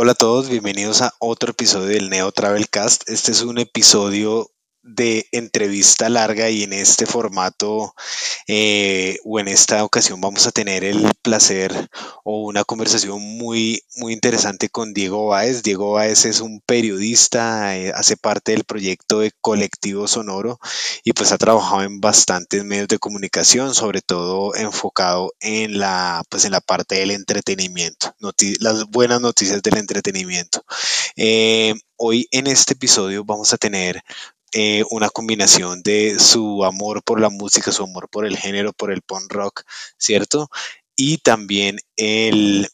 Hola a todos, bienvenidos a otro episodio del Neo Travel Cast. Este es un episodio de entrevista larga y en este formato eh, o en esta ocasión vamos a tener el placer o una conversación muy muy interesante con Diego Báez. Diego Báez es un periodista, eh, hace parte del proyecto de Colectivo Sonoro y pues ha trabajado en bastantes medios de comunicación, sobre todo enfocado en la pues en la parte del entretenimiento, las buenas noticias del entretenimiento. Eh, hoy en este episodio vamos a tener eh, una combinación de su amor por la música, su amor por el género, por el punk rock, ¿cierto? Y también el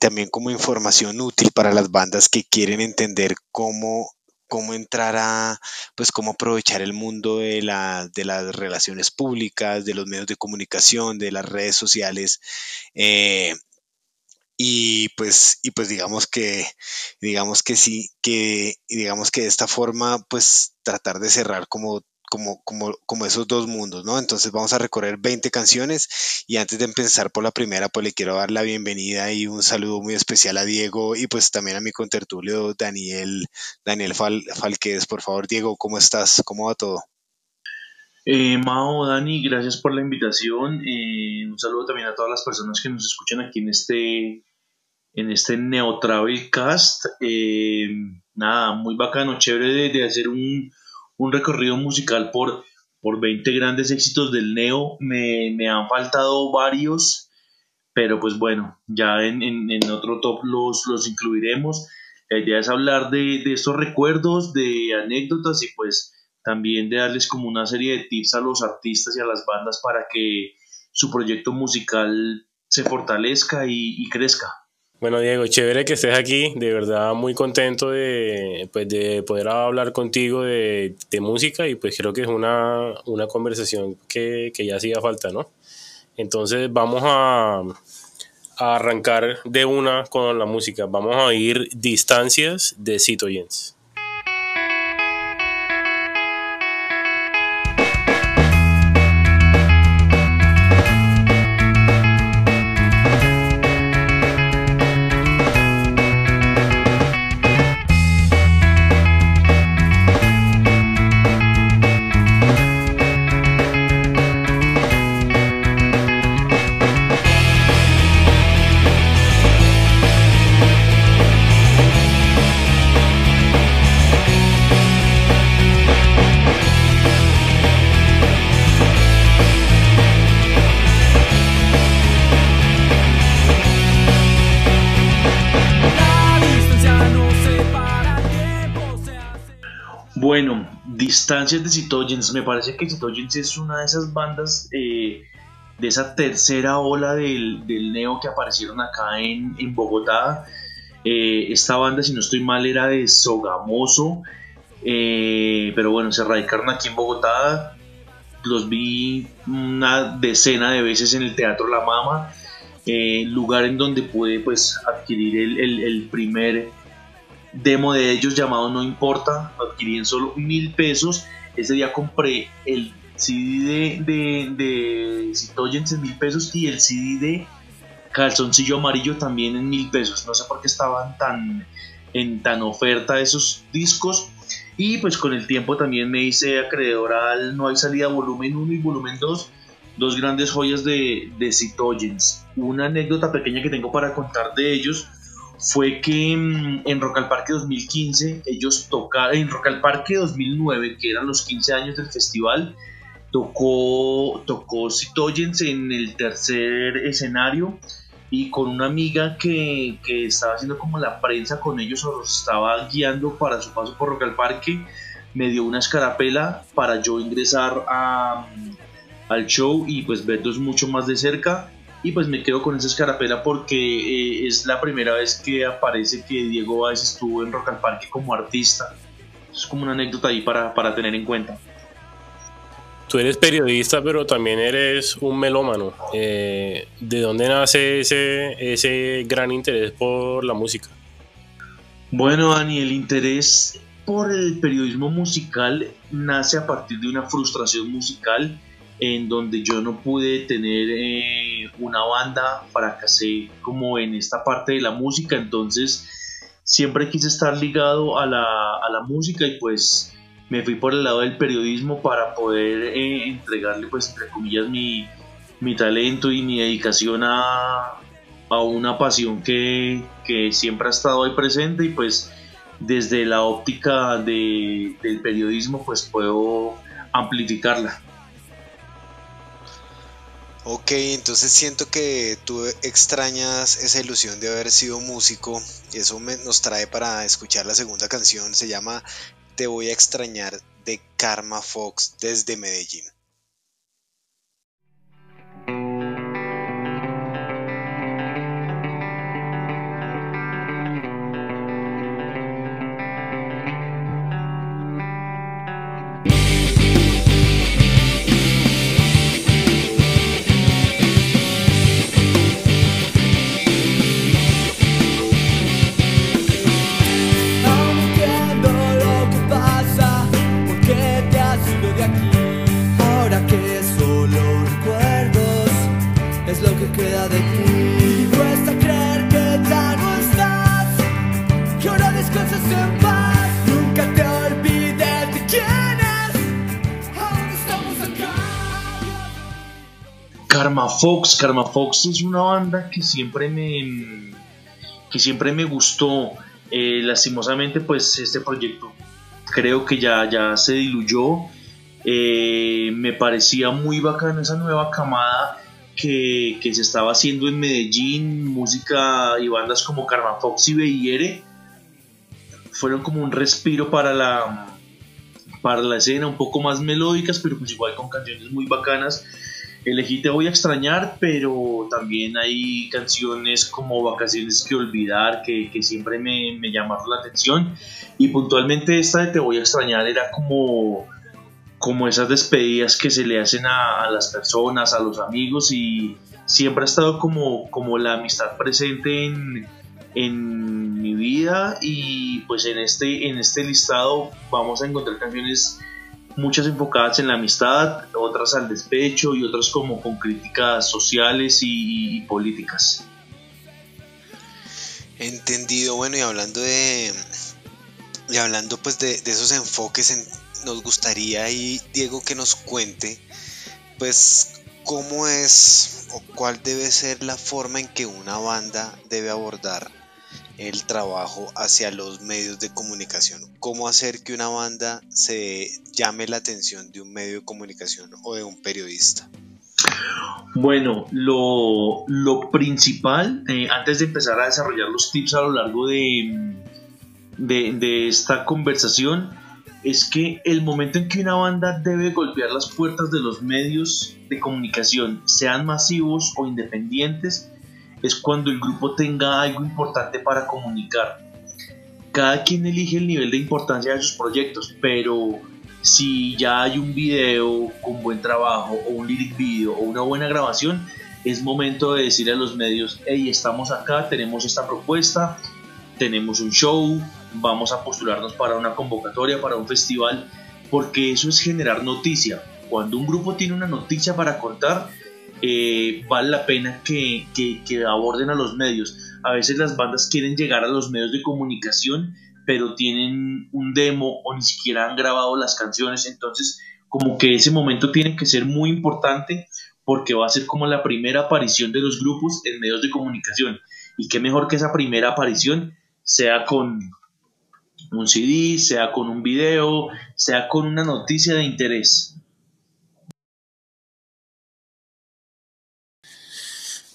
también como información útil para las bandas que quieren entender cómo cómo entrar a, pues cómo aprovechar el mundo de, la, de las relaciones públicas, de los medios de comunicación, de las redes sociales, eh, y pues, y pues digamos que, digamos que sí, que digamos que de esta forma, pues tratar de cerrar como como, como, como, esos dos mundos, ¿no? Entonces vamos a recorrer 20 canciones y antes de empezar por la primera, pues le quiero dar la bienvenida y un saludo muy especial a Diego y pues también a mi contertulio Daniel, Daniel Fal, Falquez. Por favor, Diego, ¿cómo estás? ¿Cómo va todo? Eh, Mao, Dani, gracias por la invitación. Eh, un saludo también a todas las personas que nos escuchan aquí en este, en este Neo Travel Cast. Eh, nada, muy bacano, chévere de, hacer un, recorrido musical por, por 20 grandes éxitos del Neo. Me, han faltado varios, pero pues bueno, ya en, otro top los, los incluiremos. La idea es hablar de, de estos recuerdos, de anécdotas y pues también de darles como una serie de tips a los artistas y a las bandas para que su proyecto musical se fortalezca y, crezca. Bueno, Diego, chévere que estés aquí, de verdad muy contento de, pues, de poder hablar contigo de, música y pues creo que es una, conversación que, ya hacía falta, ¿no? Entonces vamos a, a, arrancar de una con la música, vamos a oír Distancias de Cito Jens. Distancias de Citogens, me parece que Citogens es una de esas bandas eh, de esa tercera ola del, neo que aparecieron acá en, Bogotá. Eh, esta banda, si no estoy mal, era de Sogamoso, eh, pero bueno, se radicaron aquí en Bogotá. Los vi una decena de veces en el Teatro La Mama, lugar en donde pude pues, adquirir el, el primer demo de ellos llamado No Importa, lo adquirí en solo mil pesos. Ese día compré el CD de, de, de en mil pesos y el CD de Calzoncillo Amarillo también en mil pesos. No sé por qué estaban tan en tan oferta esos discos. Y pues con el tiempo también me hice acreedor al No hay salida volumen 1 y volumen 2, dos grandes joyas de, de Una anécdota pequeña que tengo para contar de ellos fue que mm, en Rock al Parque 2015 ellos tocaron, en Rock al Parque 2009, que eran los 15 años del festival, tocó, tocó Citoyens en el tercer escenario y con una amiga que, que, estaba haciendo como la prensa con ellos o los estaba guiando para su paso por Rock al Parque, me dio una escarapela para yo ingresar a, al show y pues verlos mucho más de cerca y pues me quedo con esa escarapela porque eh, es la primera vez que aparece que Diego Báez estuvo en Rock al Parque como artista. Es como una anécdota ahí para, para tener en cuenta. Tú eres periodista, pero también eres un melómano. Eh, ¿De dónde nace ese, ese gran interés por la música? Bueno, Dani, el interés por el periodismo musical nace a partir de una frustración musical en donde yo no pude tener eh, una banda, fracasé como en esta parte de la música, entonces siempre quise estar ligado a la, a la música y pues me fui por el lado del periodismo para poder eh, entregarle, pues, entre comillas, mi, mi, talento y mi dedicación a, a una pasión que, que, siempre ha estado ahí presente y pues desde la óptica de, del periodismo pues puedo amplificarla. Ok, entonces siento que tú extrañas esa ilusión de haber sido músico. Eso nos trae para escuchar la segunda canción. Se llama Te voy a extrañar de Karma Fox desde Medellín. Fox, Karma Fox es una banda que siempre me, que siempre me gustó. Eh, lastimosamente, pues este proyecto creo que ya, ya se diluyó. Eh, me parecía muy bacana esa nueva camada que, se estaba haciendo en Medellín, música y bandas como Karma Fox y Beyere fueron como un respiro para la, para la escena, un poco más melódicas, pero pues igual con canciones muy bacanas elegí Te voy a extrañar, pero también hay canciones como Vacaciones que olvidar que, siempre me, llamaron la atención. Y puntualmente esta de Te voy a extrañar era como, como esas despedidas que se le hacen a, las personas, a los amigos y siempre ha estado como, como la amistad presente en, en mi vida y pues en este, en este listado vamos a encontrar canciones muchas enfocadas en la amistad, otras al despecho y otras como con críticas sociales y, políticas. Entendido, bueno, y hablando de. Y hablando pues de, esos enfoques, nos gustaría ahí, Diego, que nos cuente, pues, cómo es o cuál debe ser la forma en que una banda debe abordar el trabajo hacia los medios de comunicación. ¿Cómo hacer que una banda se llame la atención de un medio de comunicación o de un periodista? Bueno, lo, principal, eh, antes de empezar a desarrollar los tips a lo largo de, de, esta conversación, es que el momento en que una banda debe golpear las puertas de los medios de comunicación, sean masivos o independientes, es cuando el grupo tenga algo importante para comunicar. Cada quien elige el nivel de importancia de sus proyectos, pero si ya hay un video con buen trabajo o un lyric video o una buena grabación, es momento de decir a los medios, hey, estamos acá, tenemos esta propuesta, tenemos un show, vamos a postularnos para una convocatoria, para un festival, porque eso es generar noticia. Cuando un grupo tiene una noticia para contar, eh, vale la pena que, aborden a los medios. A veces las bandas quieren llegar a los medios de comunicación, pero tienen un demo o ni siquiera han grabado las canciones, entonces como que ese momento tiene que ser muy importante porque va a ser como la primera aparición de los grupos en medios de comunicación. Y qué mejor que esa primera aparición sea con un CD, sea con un video, sea con una noticia de interés.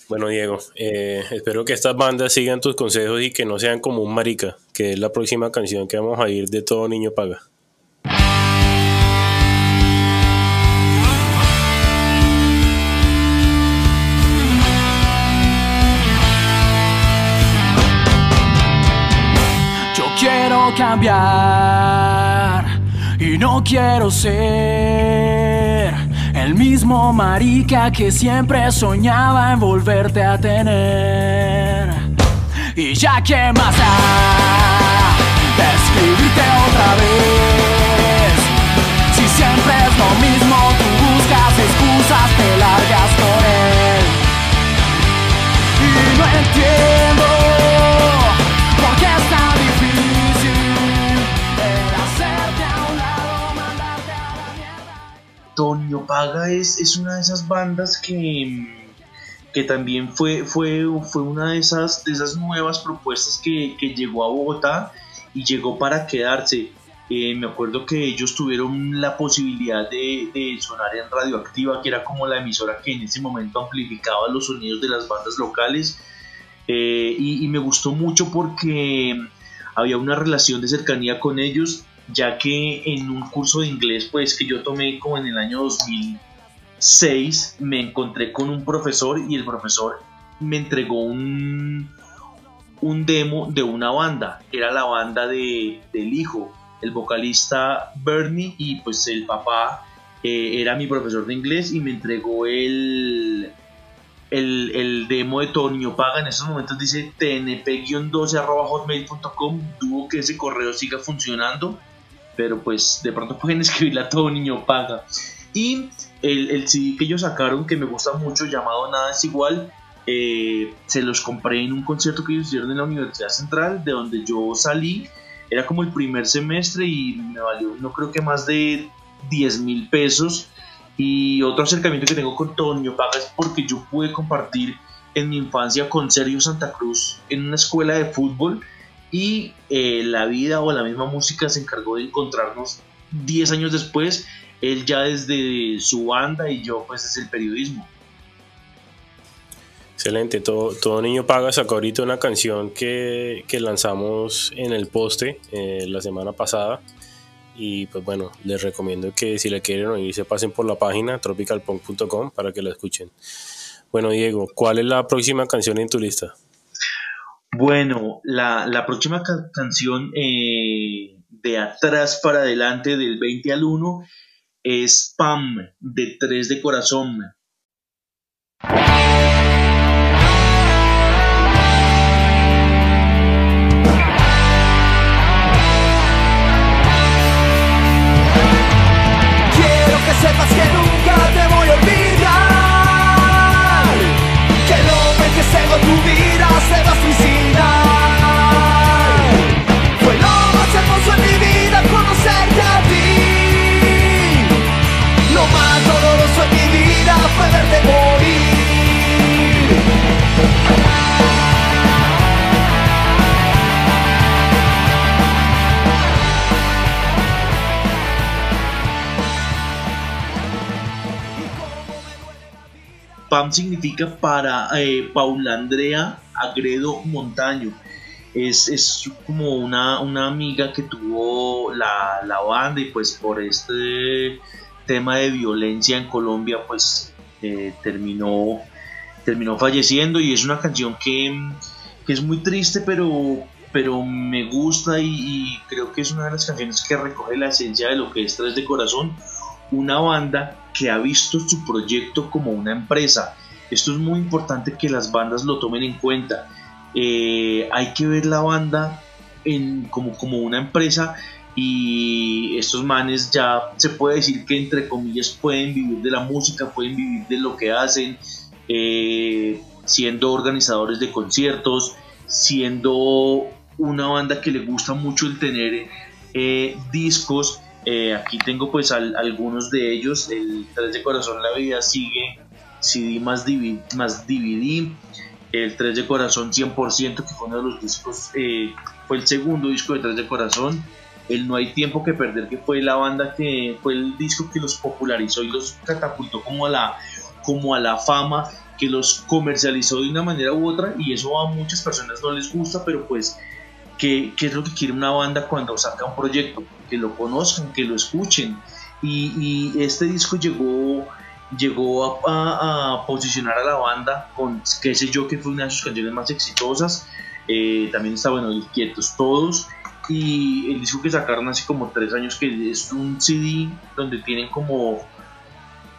Bueno, Diego, eh, espero que estas bandas sigan tus consejos y que no sean como un marica, que es la próxima canción que vamos a ir de Todo Niño Paga. Yo quiero cambiar y no quiero ser el mismo marica que siempre soñaba en volverte a tener. Y ya que más da, escribirte otra vez. Si siempre es lo mismo, tú buscas excusas, te largas con él. Y no entiendo Toño Paga es, es una de esas bandas que, que también fue, fue, fue una de esas, de esas nuevas propuestas que, que llegó a Bogotá y llegó para quedarse. Eh, me acuerdo que ellos tuvieron la posibilidad de, sonar en Radioactiva, que era como la emisora que en ese momento amplificaba los sonidos de las bandas locales. Eh, y, me gustó mucho porque había una relación de cercanía con ellos, ya que en un curso de inglés pues que yo tomé como en el año 2006 me encontré con un profesor y el profesor me entregó un, un demo de una banda, era la banda de, del hijo, el vocalista Bernie y pues el papá eh, era mi profesor de inglés y me entregó el, el, el demo de Tonio Paga. En estos momentos dice tnp-12.hotmail.com. Dudo que ese correo siga funcionando, pero pues de pronto pueden escribirle a todo niño paga. Y el, el CD que ellos sacaron, que me gusta mucho, llamado Nada es Igual, eh, se los compré en un concierto que ellos hicieron en la Universidad Central, de donde yo salí. Era como el primer semestre y me valió, no creo que más de 10 mil pesos. Y otro acercamiento que tengo con Toño Paga es porque yo pude compartir en mi infancia con Sergio Santa Cruz en una escuela de fútbol y eh, la vida o la misma música se encargó de encontrarnos 10 años después, él ya desde su banda y yo pues desde el periodismo. Excelente, todo, todo niño paga sacó ahorita una canción que, que lanzamos en el poste eh, la semana pasada y pues bueno, les recomiendo que si la quieren oír se pasen por la página tropicalpunk.com para que la escuchen. Bueno Diego, ¿cuál es la próxima canción en tu lista? Bueno, la, la próxima ca canción eh, de atrás para adelante del 20 al 1 es Pam de 3 de corazón. Quiero que sepas que nunca te voy a olvidar Que el hombre que cegó tu vida se va a suicidar PAM significa para eh, Paula Andrea Agredo Montaño. Es, es como una, una, amiga que tuvo la, la, banda y pues por este tema de violencia en Colombia pues eh, terminó, terminó falleciendo y es una canción que, que es muy triste pero, pero me gusta y, y, creo que es una de las canciones que recoge la esencia de lo que es Tres de Corazón, una banda que ha visto su proyecto como una empresa. Esto es muy importante que las bandas lo tomen en cuenta. Eh, hay que ver la banda como, como una empresa y estos manes ya se puede decir que entre comillas pueden vivir de la música, pueden vivir de lo que hacen, eh, siendo organizadores de conciertos, siendo una banda que le gusta mucho el tener eh, discos eh, aquí tengo pues al, algunos de ellos. El 3 de Corazón La Vida sigue CD más DVD, más DVD. El 3 de Corazón 100% que fue uno de los discos, eh, fue el segundo disco de 3 de Corazón. El No hay tiempo que perder que fue la banda que fue el disco que los popularizó y los catapultó como a la, como a la fama que los comercializó de una manera u otra y eso a muchas personas no les gusta pero pues ¿Qué, ¿Qué, es lo que quiere una banda cuando saca un proyecto? Que lo conozcan, que lo escuchen. Y, este disco llegó, llegó a, a, a, posicionar a la banda con, qué sé yo, que fue una de sus canciones más exitosas. Eh, también está, bueno, Quietos Todos. Y el disco que sacaron hace como tres años, que es un CD donde tienen como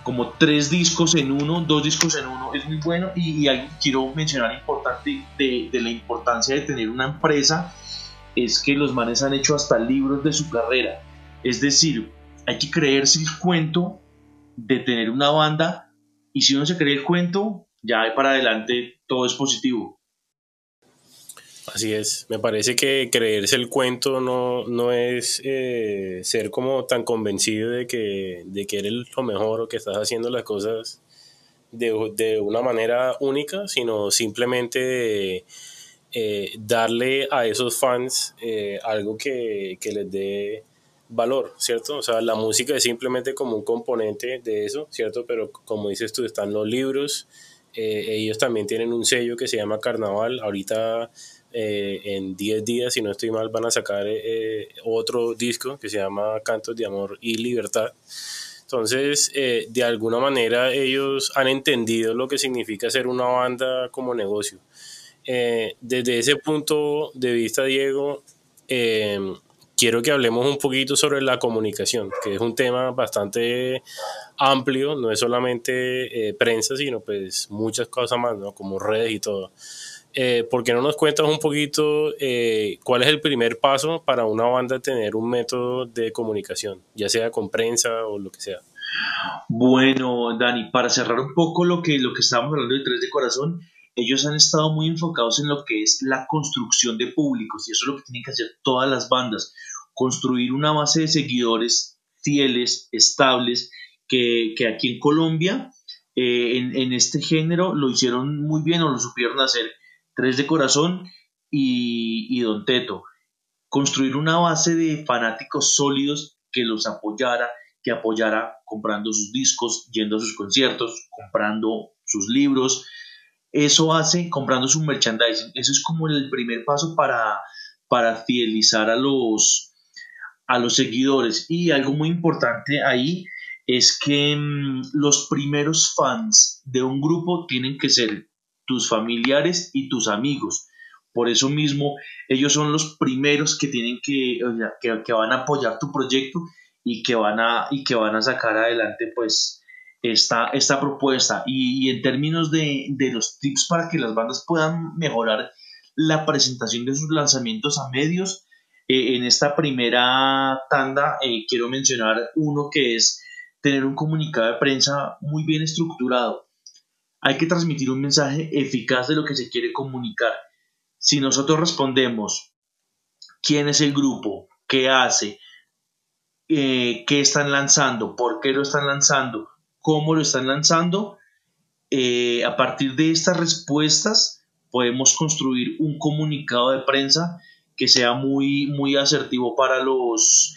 como tres discos en uno, dos discos en uno, es muy bueno y, quiero mencionar importante de, la importancia de tener una empresa es que los manes han hecho hasta libros de su carrera. Es decir, hay que creerse el cuento de tener una banda y si uno se cree el cuento, ya para adelante todo es positivo. Así es, me parece que creerse el cuento no, no es eh, ser como tan convencido de que, de que eres lo mejor o que estás haciendo las cosas de, de una manera única, sino simplemente eh, darle a esos fans eh, algo que, que les dé valor, ¿cierto? O sea, la música es simplemente como un componente de eso, ¿cierto? Pero como dices tú, están los libros, ellos también tienen un sello que se llama Carnaval, ahorita eh, en 10 días, si no estoy mal, van a sacar eh, otro disco que se llama Cantos de Amor y Libertad. Entonces, eh, de alguna manera ellos han entendido lo que significa ser una banda como negocio. desde ese punto de vista, Diego, quiero que hablemos un poquito sobre la comunicación, que es un tema bastante amplio, no es solamente prensa, sino pues muchas cosas más, ¿no? como redes y todo eh, ¿por qué no nos cuentas un poquito eh, cuál es el primer paso para una banda tener un método de comunicación, ya sea con prensa o lo que sea? Bueno, Dani, para cerrar un poco lo que, lo que estábamos hablando de Tres de Corazón, ellos han estado muy enfocados en lo que es la construcción de públicos y eso es lo que tienen que hacer todas las bandas, construir una base de seguidores fieles, estables, que, que aquí en Colombia, eh, en, en este género, lo hicieron muy bien o lo supieron hacer Tres de Corazón y, Don Teto. Construir una base de fanáticos sólidos que los apoyara, que apoyara comprando sus discos, yendo a sus conciertos, comprando sus libros. Eso hace comprando su merchandising. Eso es como el primer paso para, para fidelizar a los, a los seguidores. Y algo muy importante ahí es que mm, los primeros fans de un grupo tienen que ser tus familiares y tus amigos. Por eso mismo, ellos son los primeros que tienen que, que, van a apoyar tu proyecto y que van a, y que van a sacar adelante pues esta, esta propuesta. Y, en términos de, los tips para que las bandas puedan mejorar la presentación de sus lanzamientos a medios, eh, en esta primera tanda eh, quiero mencionar uno que es tener un comunicado de prensa muy bien estructurado hay que transmitir un mensaje eficaz de lo que se quiere comunicar. Si nosotros respondemos quién es el grupo, qué hace, eh, qué están lanzando, por qué lo están lanzando, cómo lo están lanzando, eh, a partir de estas respuestas podemos construir un comunicado de prensa que sea muy, muy asertivo para los,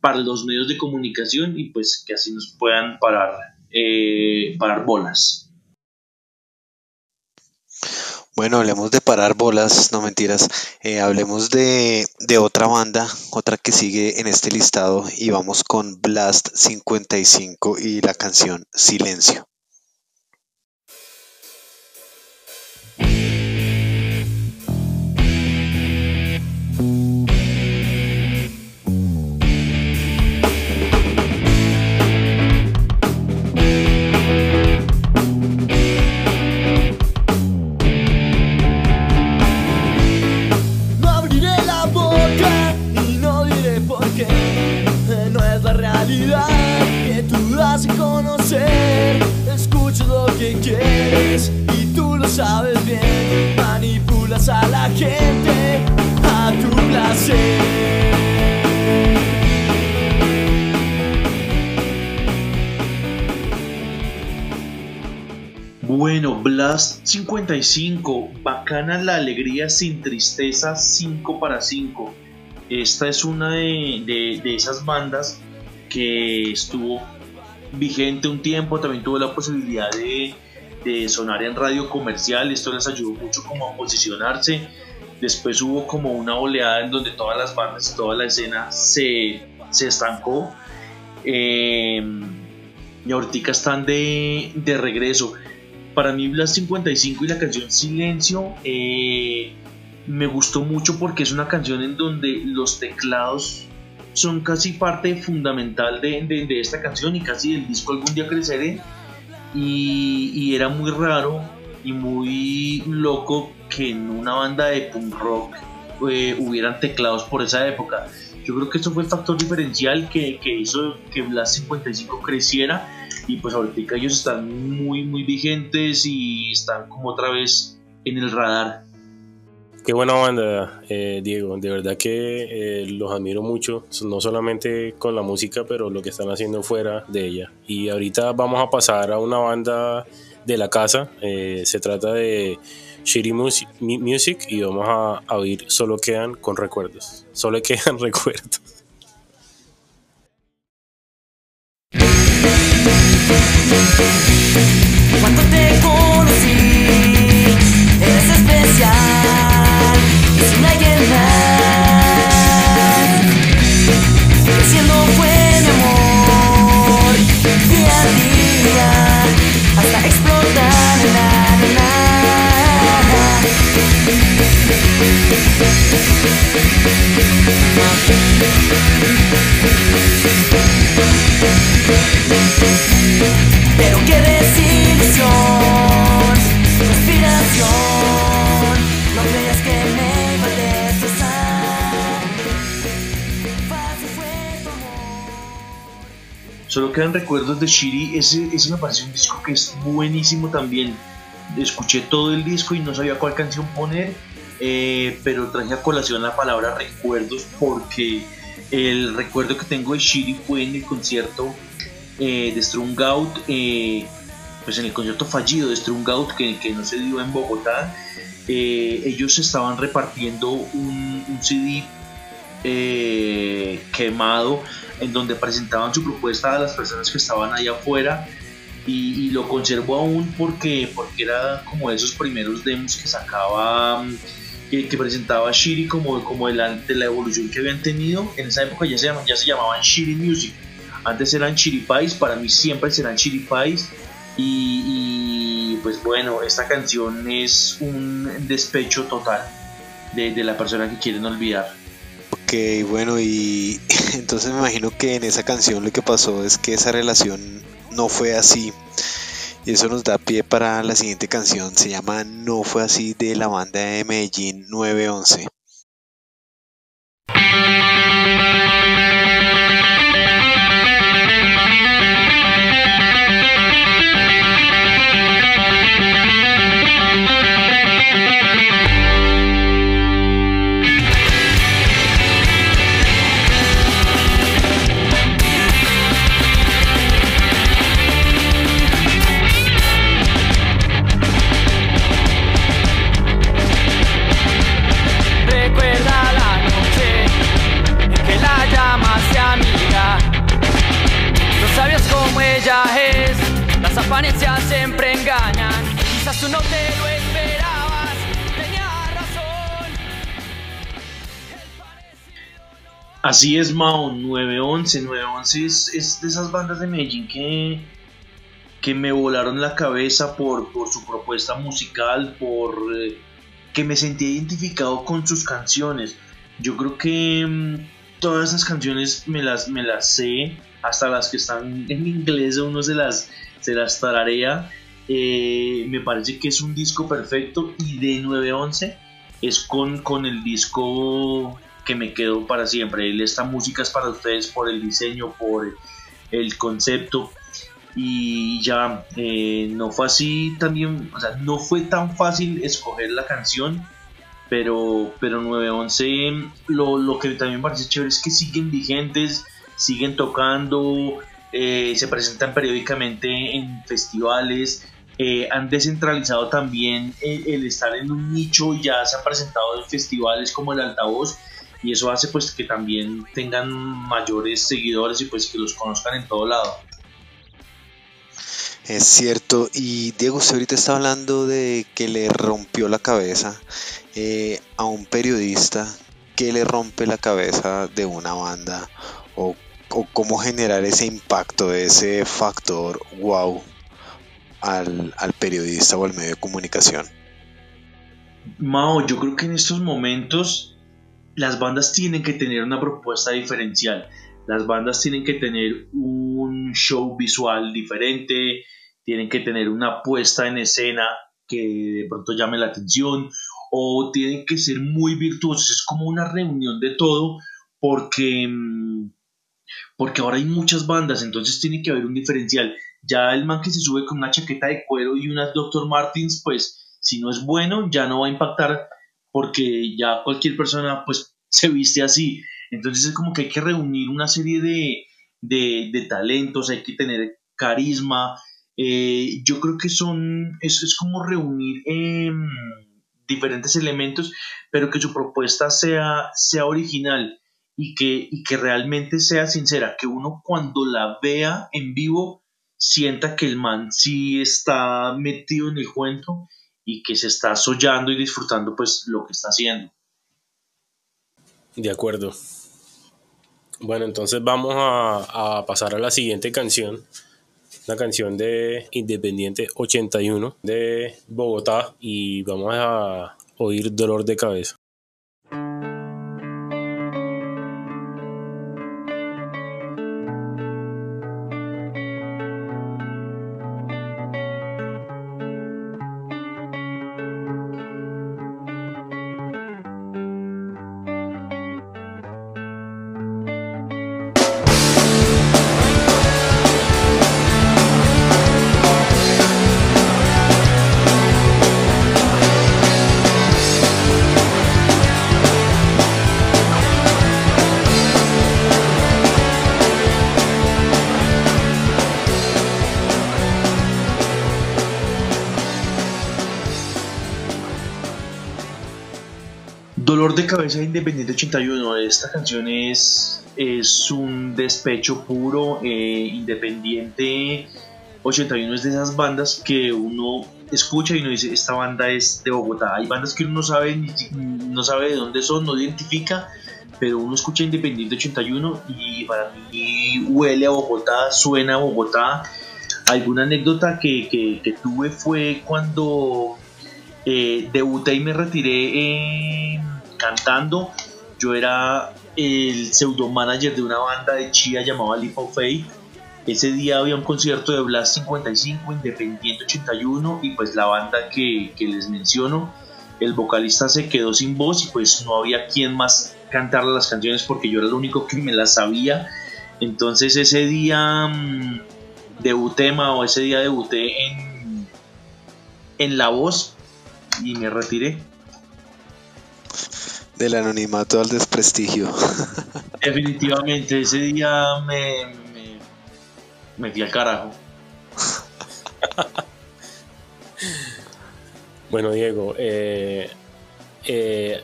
para los medios de comunicación y pues que así nos puedan parar, eh, parar bolas. Bueno, hablemos de parar bolas, no mentiras. Eh, hablemos de, de, otra banda, otra que sigue en este listado y vamos con Blast 55 y la canción Silencio. Bueno, Blast 55, bacana la alegría sin tristeza 5 para 5. Esta es una de, esas bandas que estuvo vigente un tiempo, también tuvo la posibilidad de, sonar en radio comercial, esto les ayudó mucho como a posicionarse. Después hubo como una oleada en donde todas las bandas, toda la escena se, estancó. Eh, y ahorita están de, de regreso para mí Blast 55 y la canción Silencio eh, me gustó mucho porque es una canción en donde los teclados son casi parte fundamental de, esta canción y casi del disco Algún día creceré y, era muy raro y muy loco que en una banda de punk rock eh, hubieran teclados por esa época. Yo creo que eso fue el factor diferencial que, que hizo que Blast 55 creciera y pues ahorita ellos están muy muy vigentes y están como otra vez en el radar. Qué buena banda, eh, Diego. De verdad que eh, los admiro mucho, no solamente con la música, pero lo que están haciendo fuera de ella. Y ahorita vamos a pasar a una banda de la casa. Eh, se trata de Shitty Music y vamos a, oír Solo quedan con recuerdos. Solo quedan recuerdos. Te Pero qué desilusión, conspiración, no que me Solo quedan recuerdos de Shiri. Ese, ese me parece un disco que es buenísimo también. Escuché todo el disco y no sabía cuál canción poner, eh, pero traje a colación la palabra recuerdos porque el recuerdo que tengo de Shiri fue en el concierto eh, de Strung Out, eh, pues en el concierto fallido de Strung Out que, no se dio en Bogotá. ellos estaban repartiendo un, un CD quemado en donde presentaban su propuesta a las personas que estaban allá afuera y, lo conservo aún porque, porque era como de esos primeros demos que sacaba, que, que presentaba Shiri como, como de, la, de la evolución que habían tenido. En esa época ya se, ya se llamaban Shiri Music. Antes eran Chiri Pies, para mí siempre serán Chiri Pies. Y, pues bueno, esta canción es un despecho total de, de la persona que quieren olvidar. Ok, bueno, y entonces me imagino que en esa canción lo que pasó es que esa relación no fue así. Y eso nos da pie para la siguiente canción. Se llama No fue así de la banda de Medellín 911. Así es, Mao, 911. 911 es, es, de esas bandas de Medellín que, que me volaron la cabeza por, por su propuesta musical, por eh, que me sentí identificado con sus canciones. Yo creo que mm, todas esas canciones me las, me las sé, hasta las que están en inglés, uno se las se las tararea. Eh, me parece que es un disco perfecto y de 911 es con, con el disco que me quedo para siempre. Esta música es para ustedes por el diseño, por el concepto. Y ya eh, no fue así también, o sea, no fue tan fácil escoger la canción, pero, pero 911 lo, lo que también me parece chévere es que siguen vigentes, siguen tocando, eh, se presentan periódicamente en festivales, eh, han descentralizado también el, estar en un nicho, ya se han presentado en festivales como el Altavoz y eso hace pues que también tengan mayores seguidores y pues que los conozcan en todo lado. Es cierto, y Diego, usted ahorita está hablando de que le rompió la cabeza eh, a un periodista que le rompe la cabeza de una banda o o cómo generar ese impacto, ese factor wow al, periodista o al medio de comunicación? Mao, yo creo que en estos momentos las bandas tienen que tener una propuesta diferencial. Las bandas tienen que tener un show visual diferente, tienen que tener una puesta en escena que de pronto llame la atención o tienen que ser muy virtuosos. Es como una reunión de todo porque mm, porque ahora hay muchas bandas, entonces tiene que haber un diferencial. Ya el man que se sube con una chaqueta de cuero y unas Dr. Martins, pues si no es bueno, ya no va a impactar porque ya cualquier persona pues se viste así. Entonces es como que hay que reunir una serie de, de, talentos, hay que tener carisma. Eh, yo creo que son, es, es como reunir em, diferentes elementos, pero que su propuesta sea, sea original y que, y que realmente sea sincera, que uno cuando la vea en vivo sienta que el man sí está metido en el cuento y que se está soñando y disfrutando pues lo que está haciendo. De acuerdo. Bueno, entonces vamos a, pasar a la siguiente canción. Una canción de Independiente 81 de Bogotá y vamos a oír Dolor de Cabeza. De cabeza Independiente 81. Esta canción es, es un despecho puro. Eh, Independiente 81 es de esas bandas que uno escucha y uno dice, esta banda es de Bogotá. Hay bandas que uno no sabe, no sabe de dónde son, no identifica, pero uno escucha Independiente 81 y para mí huele a Bogotá, suena a Bogotá. Alguna anécdota que, que, tuve fue cuando eh, debuté y me retiré en cantando. Yo era el pseudo manager de una banda de Chía llamada Leap of Faith. Ese día había un concierto de Blast 55, Independiente 81 y pues la banda que, les menciono, el vocalista se quedó sin voz y pues no había quien más cantar las canciones porque yo era el único que me las sabía. Entonces ese día mmm, debuté, o ese día debuté en, en La Voz y me retiré. Del anonimato al desprestigio. Definitivamente, ese día me, me, fui al carajo. bueno, Diego, eh, eh,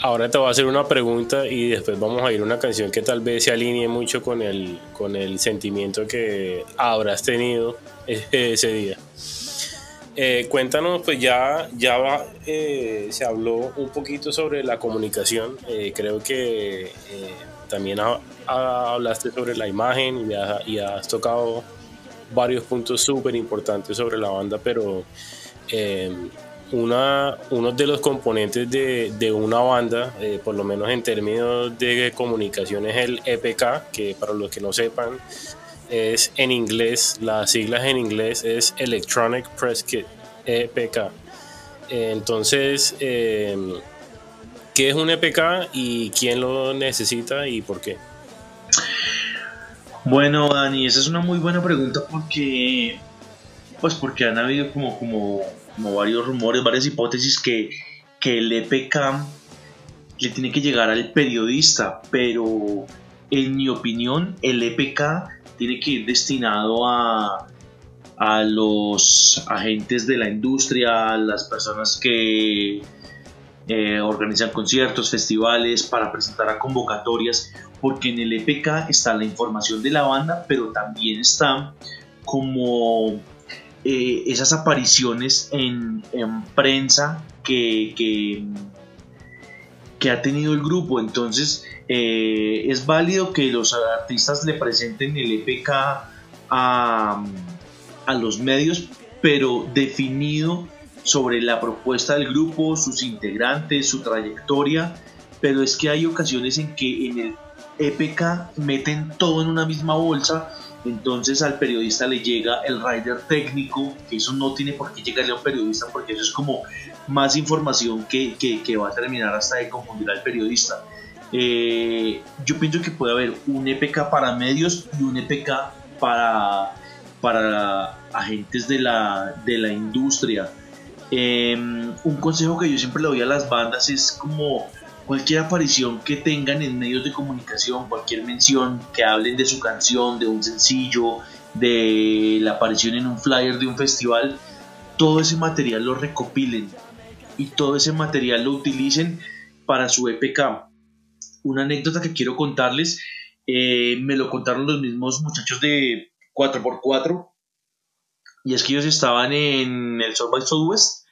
ahora te voy a hacer una pregunta y después vamos a ir a una canción que tal vez se alinee mucho con el, con el sentimiento que habrás tenido ese día. Eh, cuéntanos, pues ya, ya eh, se habló un poquito sobre la comunicación. Eh, creo que también hablaste sobre la imagen y, has tocado varios puntos súper importantes sobre la banda, pero una, uno de los componentes de, de una banda, por lo menos en términos de comunicación, es el EPK, que para los que no sepan, es en inglés, las siglas en inglés es Electronic Press Kit, EPK. Entonces, em, ¿qué es un EPK y quién lo necesita y por qué? Bueno, Dani, esa es una muy buena pregunta porque, pues porque han habido como, como, como varios rumores, varias hipótesis que, que el EPK le tiene que llegar al periodista, pero en mi opinión el EPK tiene que ir destinado a, a los agentes de la industria, a las personas que eh, organizan conciertos, festivales, para presentar a convocatorias, porque en el EPK está la información de la banda, pero también está como eh, esas apariciones en, prensa que, que, ha tenido el grupo. Entonces, eh, es válido que los artistas le presenten el EPK a, a los medios, pero definido sobre la propuesta del grupo, sus integrantes, su trayectoria, pero es que hay ocasiones en que en el EPK meten todo en una misma bolsa, entonces al periodista le llega el rider técnico, que eso no tiene por qué llegarle a un periodista, porque eso es como más información que, que, va a terminar hasta de confundir al periodista. Eh, yo pienso que puede haber un EPK para medios y un EPK para, para agentes de la, de la industria. Em, un consejo que yo siempre le doy a las bandas es como cualquier aparición que tengan en medios de comunicación, cualquier mención que hablen de su canción, de un sencillo, de la aparición en un flyer de un festival, todo ese material lo recopilen y todo ese material lo utilicen para su EPK. Una anécdota que quiero contarles, eh, me lo contaron los mismos muchachos de 4x4 y es que ellos estaban en el South by Southwest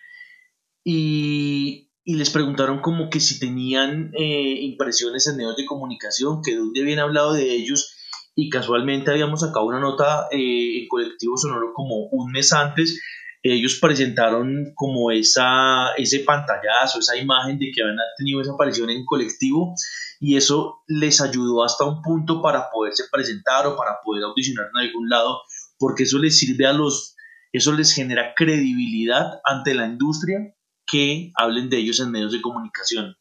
y, les preguntaron como que si tenían eh, impresiones en medios de comunicación, que donde habían hablado de ellos y casualmente habíamos sacado una nota eh, en colectivo sonoro como un mes antes. Ellos presentaron como esa, ese pantallazo, esa imagen de que habían tenido esa aparición en colectivo y eso les ayudó hasta un punto para poderse presentar o para poder audicionar en algún lado, porque eso les sirve a los, eso les genera credibilidad ante la industria que hablen de ellos en medios de comunicación.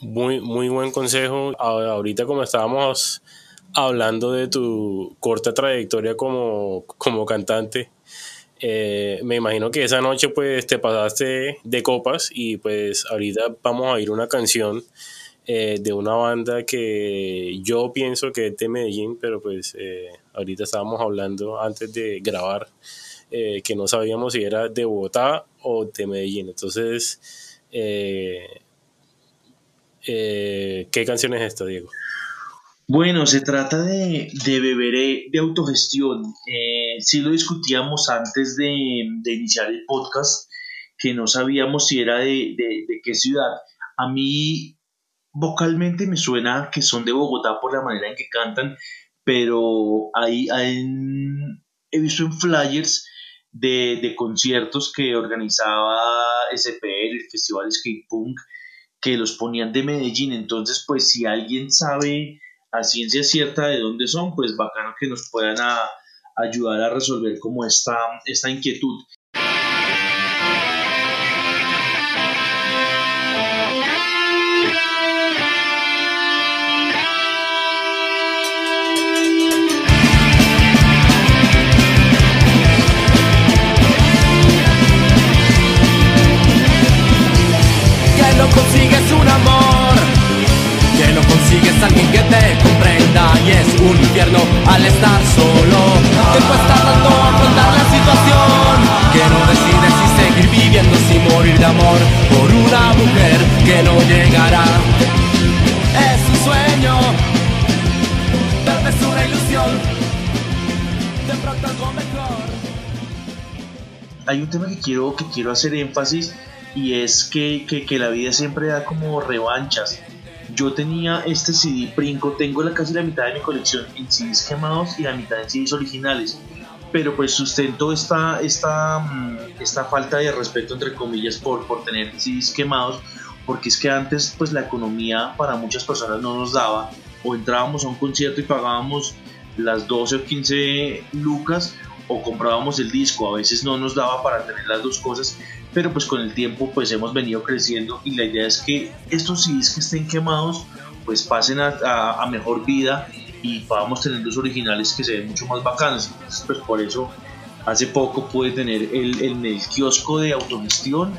Muy, muy buen consejo. Ahorita como estábamos hablando de tu corta trayectoria como, como cantante, eh, me imagino que esa noche pues te pasaste de copas y pues ahorita vamos a oír una canción eh, de una banda que yo pienso que es de Medellín, pero pues eh, ahorita estábamos hablando antes de grabar que no sabíamos si era de Bogotá o de Medellín. Entonces, ¿qué canción es esta, Diego? Bueno, se trata de, de beberé de autogestión. Eh, sí lo discutíamos antes de, iniciar el podcast, que no sabíamos si era de, qué ciudad. A mí vocalmente me suena que son de Bogotá por la manera en que cantan, pero ahí, he visto en flyers de, de conciertos que organizaba SPL, el Festival Skate Punk, que los ponían de Medellín. Entonces, pues si alguien sabe a ciencia cierta de dónde son, pues bacano que nos puedan ayudar a resolver como esta, esta inquietud. Consigues un amor, consigues alguien que te y es un infierno al estar solo. Que cuesta tanto afrontar la situación, que no decides si seguir viviendo sin morir de amor por una mujer que no llegará. Es un sueño, tal vez una ilusión, de pronto algo mejor. Hay un tema que quiero, que quiero hacer énfasis y es que, que la vida siempre da como revanchas yo tenía este CD Princo, tengo la, casi la mitad de mi colección en CDs quemados y la mitad en CDs originales. Pero pues sustento esta, esta, mm, esta falta de respeto, entre comillas, por, por tener CDs quemados, porque es que antes pues la economía para muchas personas no nos daba, o entrábamos a un concierto y pagábamos las 12 o 15 lucas, o comprábamos el disco, a veces no nos daba para tener las dos cosas, pero pues con el tiempo pues hemos venido creciendo y la idea es que estos CDs que estén quemados pues pasen a, mejor vida y podamos tener los originales que se ven mucho más bacanos. Entonces, pues por eso hace poco pude tener el, el, kiosco de autogestión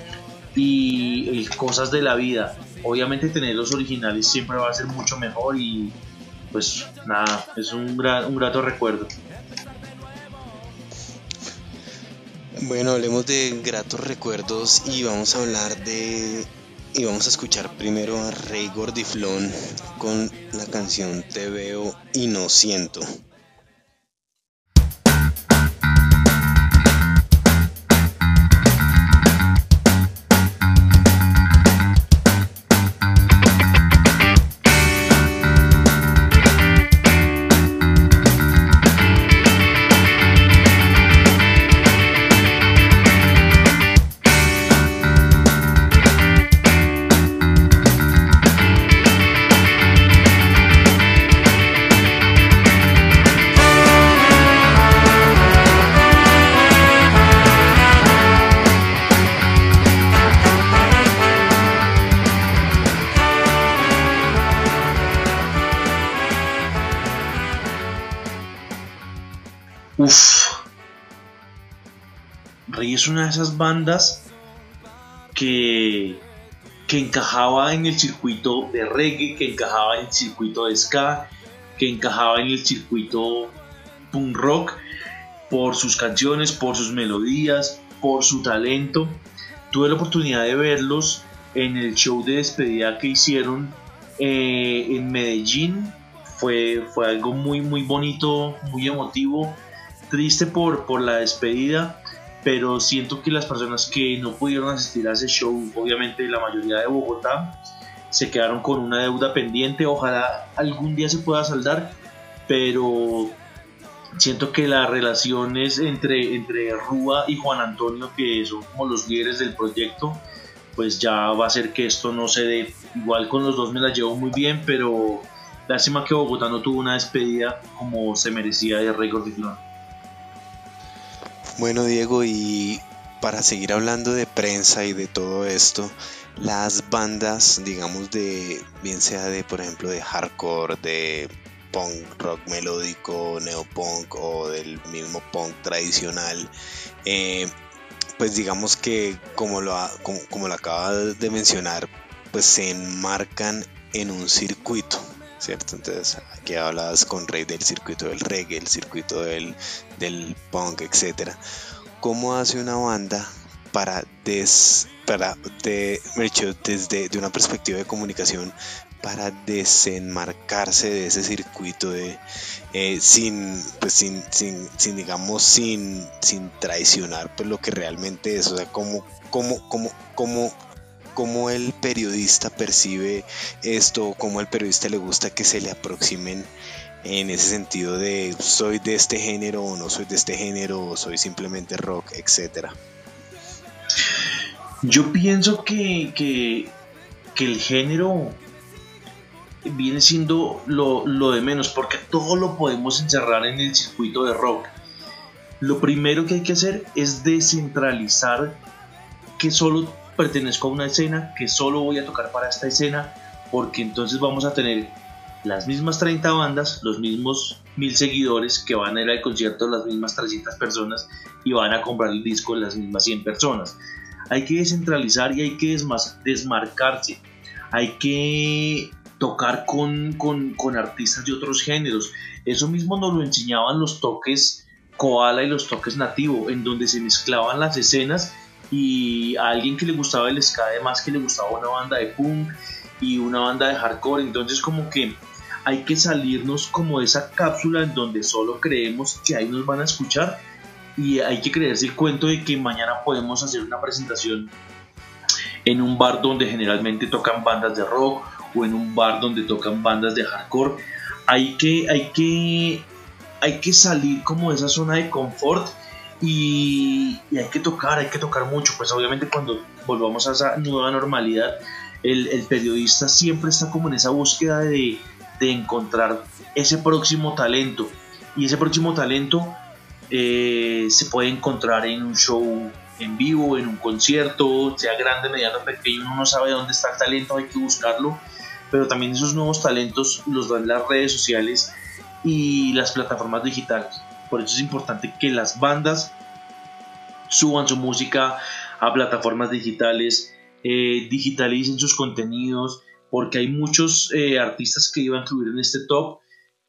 y el cosas de la vida. Obviamente tener los originales siempre va a ser mucho mejor y pues nada, es un, gran, un grato recuerdo. Bueno, hablemos de gratos recuerdos y vamos a hablar de y vamos a escuchar primero a Rey Gordiflón con la canción Te veo y no siento. Rey es una de esas bandas que, que encajaba en el circuito de reggae, que encajaba en el circuito de ska, que encajaba en el circuito punk rock por sus canciones, por sus melodías, por su talento. Tuve la oportunidad de verlos en el show de despedida que hicieron eh, en Medellín. Fue, fue algo muy, muy bonito, muy emotivo. Triste por, por la despedida, pero siento que las personas que no pudieron asistir a ese show, obviamente la mayoría de Bogotá, se quedaron con una deuda pendiente. Ojalá algún día se pueda saldar, pero siento que las relaciones entre, entre Rúa y Juan Antonio, que son como los líderes del proyecto, pues ya va a ser que esto no se dé. Igual con los dos me la llevo muy bien, pero lástima que Bogotá no tuvo una despedida como se merecía de Rey Gordiflón. Bueno, Diego, y para seguir hablando de prensa y de todo esto, las bandas, digamos, de bien sea de, por ejemplo, de hardcore, de punk rock melódico, neopunk o del mismo punk tradicional, eh, pues digamos que como lo, como, lo acaba de mencionar, pues se enmarcan en un circuito, ¿cierto? Entonces aquí hablas con Rey del circuito del reggae, el circuito del, del punk, etc. ¿Cómo hace una banda para, des, para de, desde de una perspectiva de comunicación para desenmarcarse de ese circuito de eh, sin pues sin, sin, sin, digamos sin sin traicionar pues lo que realmente es o sea como como como como cómo el periodista percibe esto, cómo el periodista le gusta que se le aproximen en ese sentido de soy de este género o no soy de este género o soy simplemente rock, etcétera. Yo pienso que, que el género viene siendo lo, de menos, porque todo lo podemos encerrar en el circuito de rock. Lo primero que hay que hacer es descentralizar que solo pertenezco a una escena, que solo voy a tocar para esta escena, porque entonces vamos a tener las mismas 30 bandas, los mismos mil seguidores que van a ir al concierto, las mismas 300 personas y van a comprar el disco las mismas 100 personas. Hay que descentralizar y hay que desmarcarse. Hay que tocar con, con, artistas de otros géneros. Eso mismo nos lo enseñaban los toques koala y los toques nativo, en donde se mezclaban las escenas y a alguien que le gustaba el ska, además que le gustaba una banda de punk y una banda de hardcore. Entonces como que hay que salirnos como de esa cápsula en donde solo creemos que ahí nos van a escuchar y hay que creerse el cuento de que mañana podemos hacer una presentación en un bar donde generalmente tocan bandas de rock o en un bar donde tocan bandas de hardcore. Hay que, hay que, hay que salir como de esa zona de confort y, hay que tocar, hay que tocar mucho. Pues obviamente cuando volvamos a esa nueva normalidad, el, periodista siempre está como en esa búsqueda de, de, encontrar ese próximo talento. Y ese próximo talento eh, se puede encontrar en un show en vivo, en un concierto, sea grande, mediano, pequeño, uno no sabe dónde está el talento, hay que buscarlo pero también esos nuevos talentos los dan las redes sociales y las plataformas digitales. Por eso es importante que las bandas suban su música a plataformas digitales, eh, digitalicen sus contenidos, porque hay muchos eh, artistas que iban a incluir en este top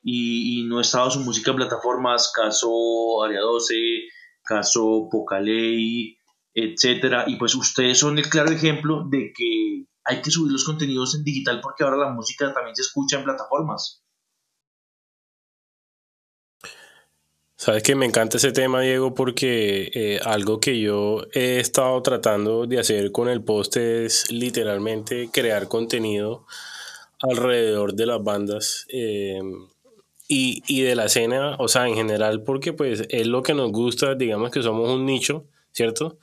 y, no estaba su música en plataformas, caso Area 12, caso Pocaley, etcétera. Y pues ustedes son el claro ejemplo de que hay que subir los contenidos en digital porque ahora la música también se escucha en plataformas. Sabes que me encanta ese tema, Diego, porque eh, algo que yo he estado tratando de hacer con el post es literalmente crear contenido alrededor de las bandas eh, y, y, de la escena, o sea, en general, porque pues es lo que nos gusta, digamos que somos un nicho, ¿cierto?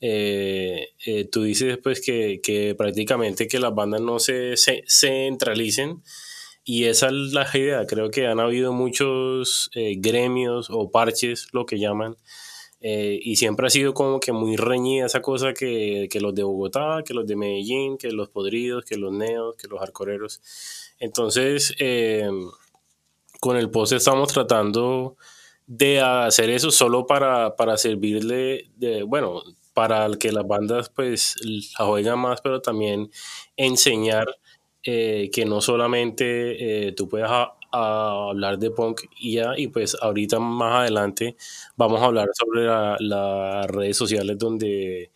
Eh, eh, tú dices pues que, que, prácticamente que las bandas no se, se, centralicen y esa es la idea. Creo que han habido muchos eh, gremios o parches, lo que llaman, y siempre ha sido como que muy reñida esa cosa que, que, los de Bogotá, que los de Medellín, que los podridos, que los neos, que los arcoreros. Entonces, con el post estamos tratando de hacer eso solo para, para servirle, de, bueno, para que las bandas pues la juegan más, pero también enseñar eh, que no solamente eh, tú puedes hablar de punk y ya, y pues ahorita más adelante vamos a hablar sobre las redes sociales donde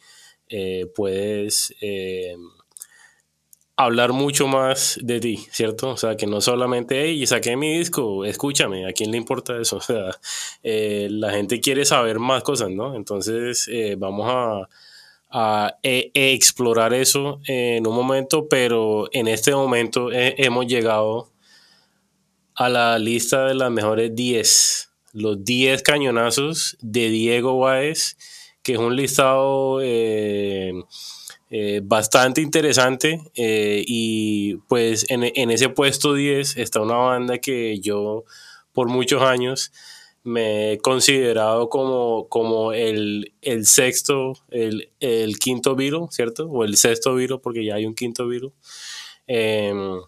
eh, puedes hablar mucho más de ti, ¿cierto? O sea, que no solamente, hey, saqué mi disco, escúchame, ¿a quién le importa eso? O sea, la gente quiere saber más cosas, ¿no? Entonces, vamos a, a e, e explorar eso en un momento, pero en este momento hemos llegado a la lista de las mejores 10, los 10 cañonazos de Diego Báez, que es un listado... Eh, eh, bastante interesante eh, y pues en, ese puesto 10 está una banda que yo por muchos años me he considerado como, como el, sexto, el, quinto virus, ¿cierto? O el sexto virus, porque ya hay un quinto virus. Em,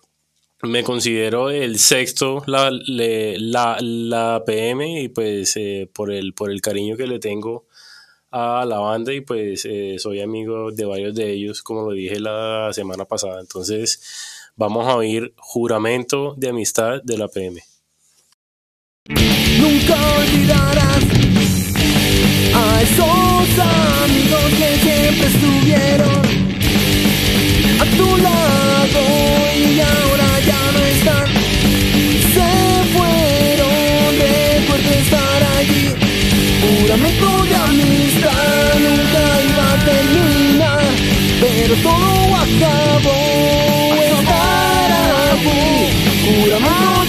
me considero el sexto, la, la, la PM, y pues eh, por, el, por el cariño que le tengo a la banda y pues eh, soy amigo de varios de ellos, como lo dije la semana pasada. Entonces vamos a oír Juramento de Amistad de la PM. Nunca olvidarás a esos amigos que siempre estuvieron a tu lado y ahora ya no están. Se fueron, recuerdo estar allí. Juramento de amistad nunca iba a terminar, pero todo acabó. Estar aquí,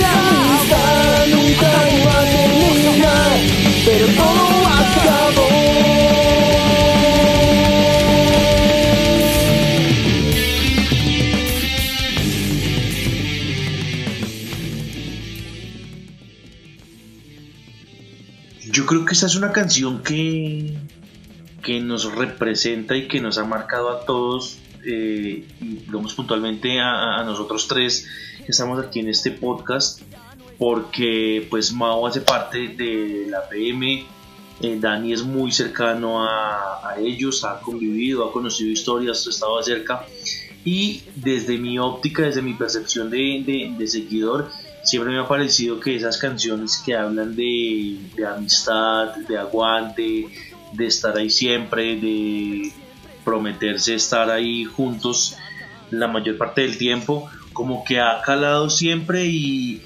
Creo que esa es una canción que, que nos representa y que nos ha marcado a todos, eh, y digamos puntualmente a, nosotros tres que estamos aquí en este podcast, porque pues Mao hace parte de la PM, eh, Dani es muy cercano a, ellos, ha convivido, ha conocido historias, ha estado cerca, y desde mi óptica, desde mi percepción de, de seguidor, siempre me ha parecido que esas canciones que hablan de, amistad, de aguante, de estar ahí siempre, de prometerse estar ahí juntos la mayor parte del tiempo, como que ha calado siempre y,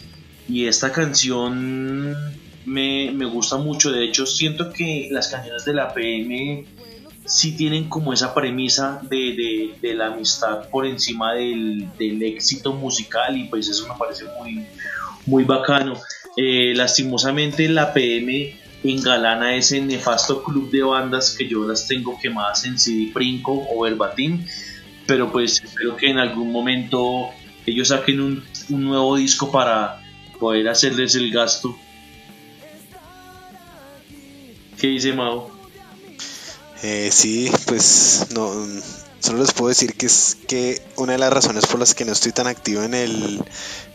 esta canción me, me, gusta mucho. De hecho, siento que las canciones de la PM sí tienen como esa premisa de, la amistad por encima del, éxito musical y pues eso me parece muy, muy bacano. Eh, lastimosamente la PM engalana ese nefasto club de bandas que yo las tengo quemadas en CD Princo o Verbatim, pero pues espero que en algún momento ellos saquen un, un nuevo disco para poder hacerles el gasto. ¿Qué dice Mao? Eh, sí, pues no, solo les puedo decir que es que una de las razones por las que no estoy tan activo en el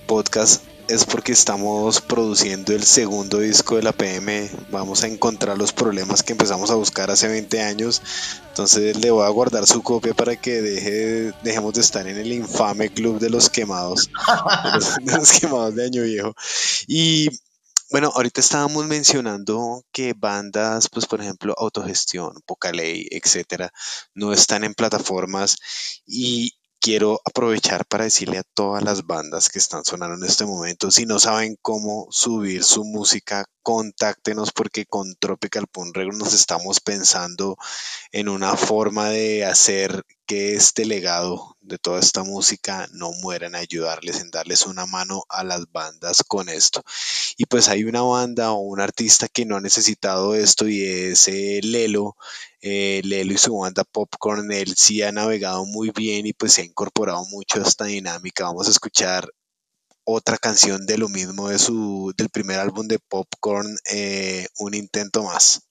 podcast es porque estamos produciendo el segundo disco de la PM. Vamos a encontrar los problemas que empezamos a buscar hace 20 años. Entonces le voy a guardar su copia para que deje, dejemos de estar en el infame club de los quemados. de los quemados de año viejo. Y bueno, ahorita estábamos mencionando que bandas, pues por ejemplo, Autogestión, Poca Ley, etcétera, no están en plataformas y quiero aprovechar para decirle a todas las bandas que están sonando en este momento, si no saben cómo subir su música, contáctenos porque con Tropical Punk Record nos estamos pensando en una forma de hacer que este legado de toda esta música no muera, en ayudarles, en darles una mano a las bandas con esto. Y pues hay una banda o un artista que no ha necesitado esto y es eh, Lelo. Eh, Lelo y su banda Popcorn, él sí ha navegado muy bien y pues se ha incorporado mucho a esta dinámica. Vamos a escuchar otra canción de lo mismo de su, del primer álbum de Popcorn, eh, Un Intento Más.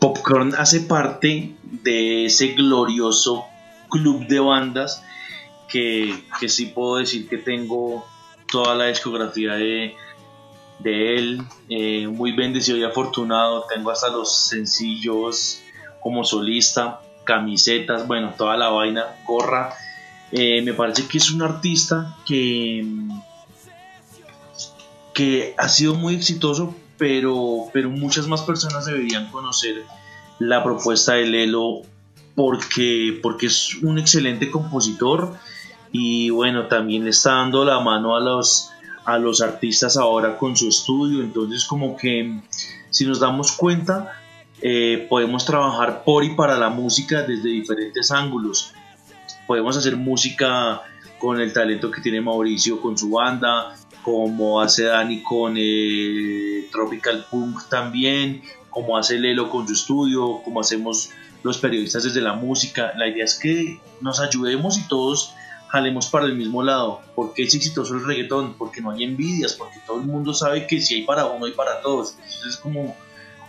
Korn hace parte de ese glorioso club de bandas que, que sí puedo decir que tengo toda la discografía de, de él, eh, muy bendecido y afortunado, tengo hasta los sencillos como solista, camisetas, bueno, toda la vaina, gorra. Eh, me parece que es un artista que, que ha sido muy exitoso, pero, pero muchas más personas deberían conocer la propuesta de Lelo porque, porque es un excelente compositor y bueno, también está dando la mano a los, a los artistas ahora con su estudio, entonces como que si nos damos cuenta, eh, podemos trabajar por y para la música desde diferentes ángulos. Podemos hacer música con el talento que tiene Mauricio con su banda, como hace Dani con eh, Tropical Punk también, como hace Lelo con su estudio, como hacemos los periodistas desde la música. La idea es que nos ayudemos y todos jalemos para el mismo lado. porque es exitoso el reggaetón? Porque no hay envidias, porque todo el mundo sabe que si hay para uno hay para todos. Eso es como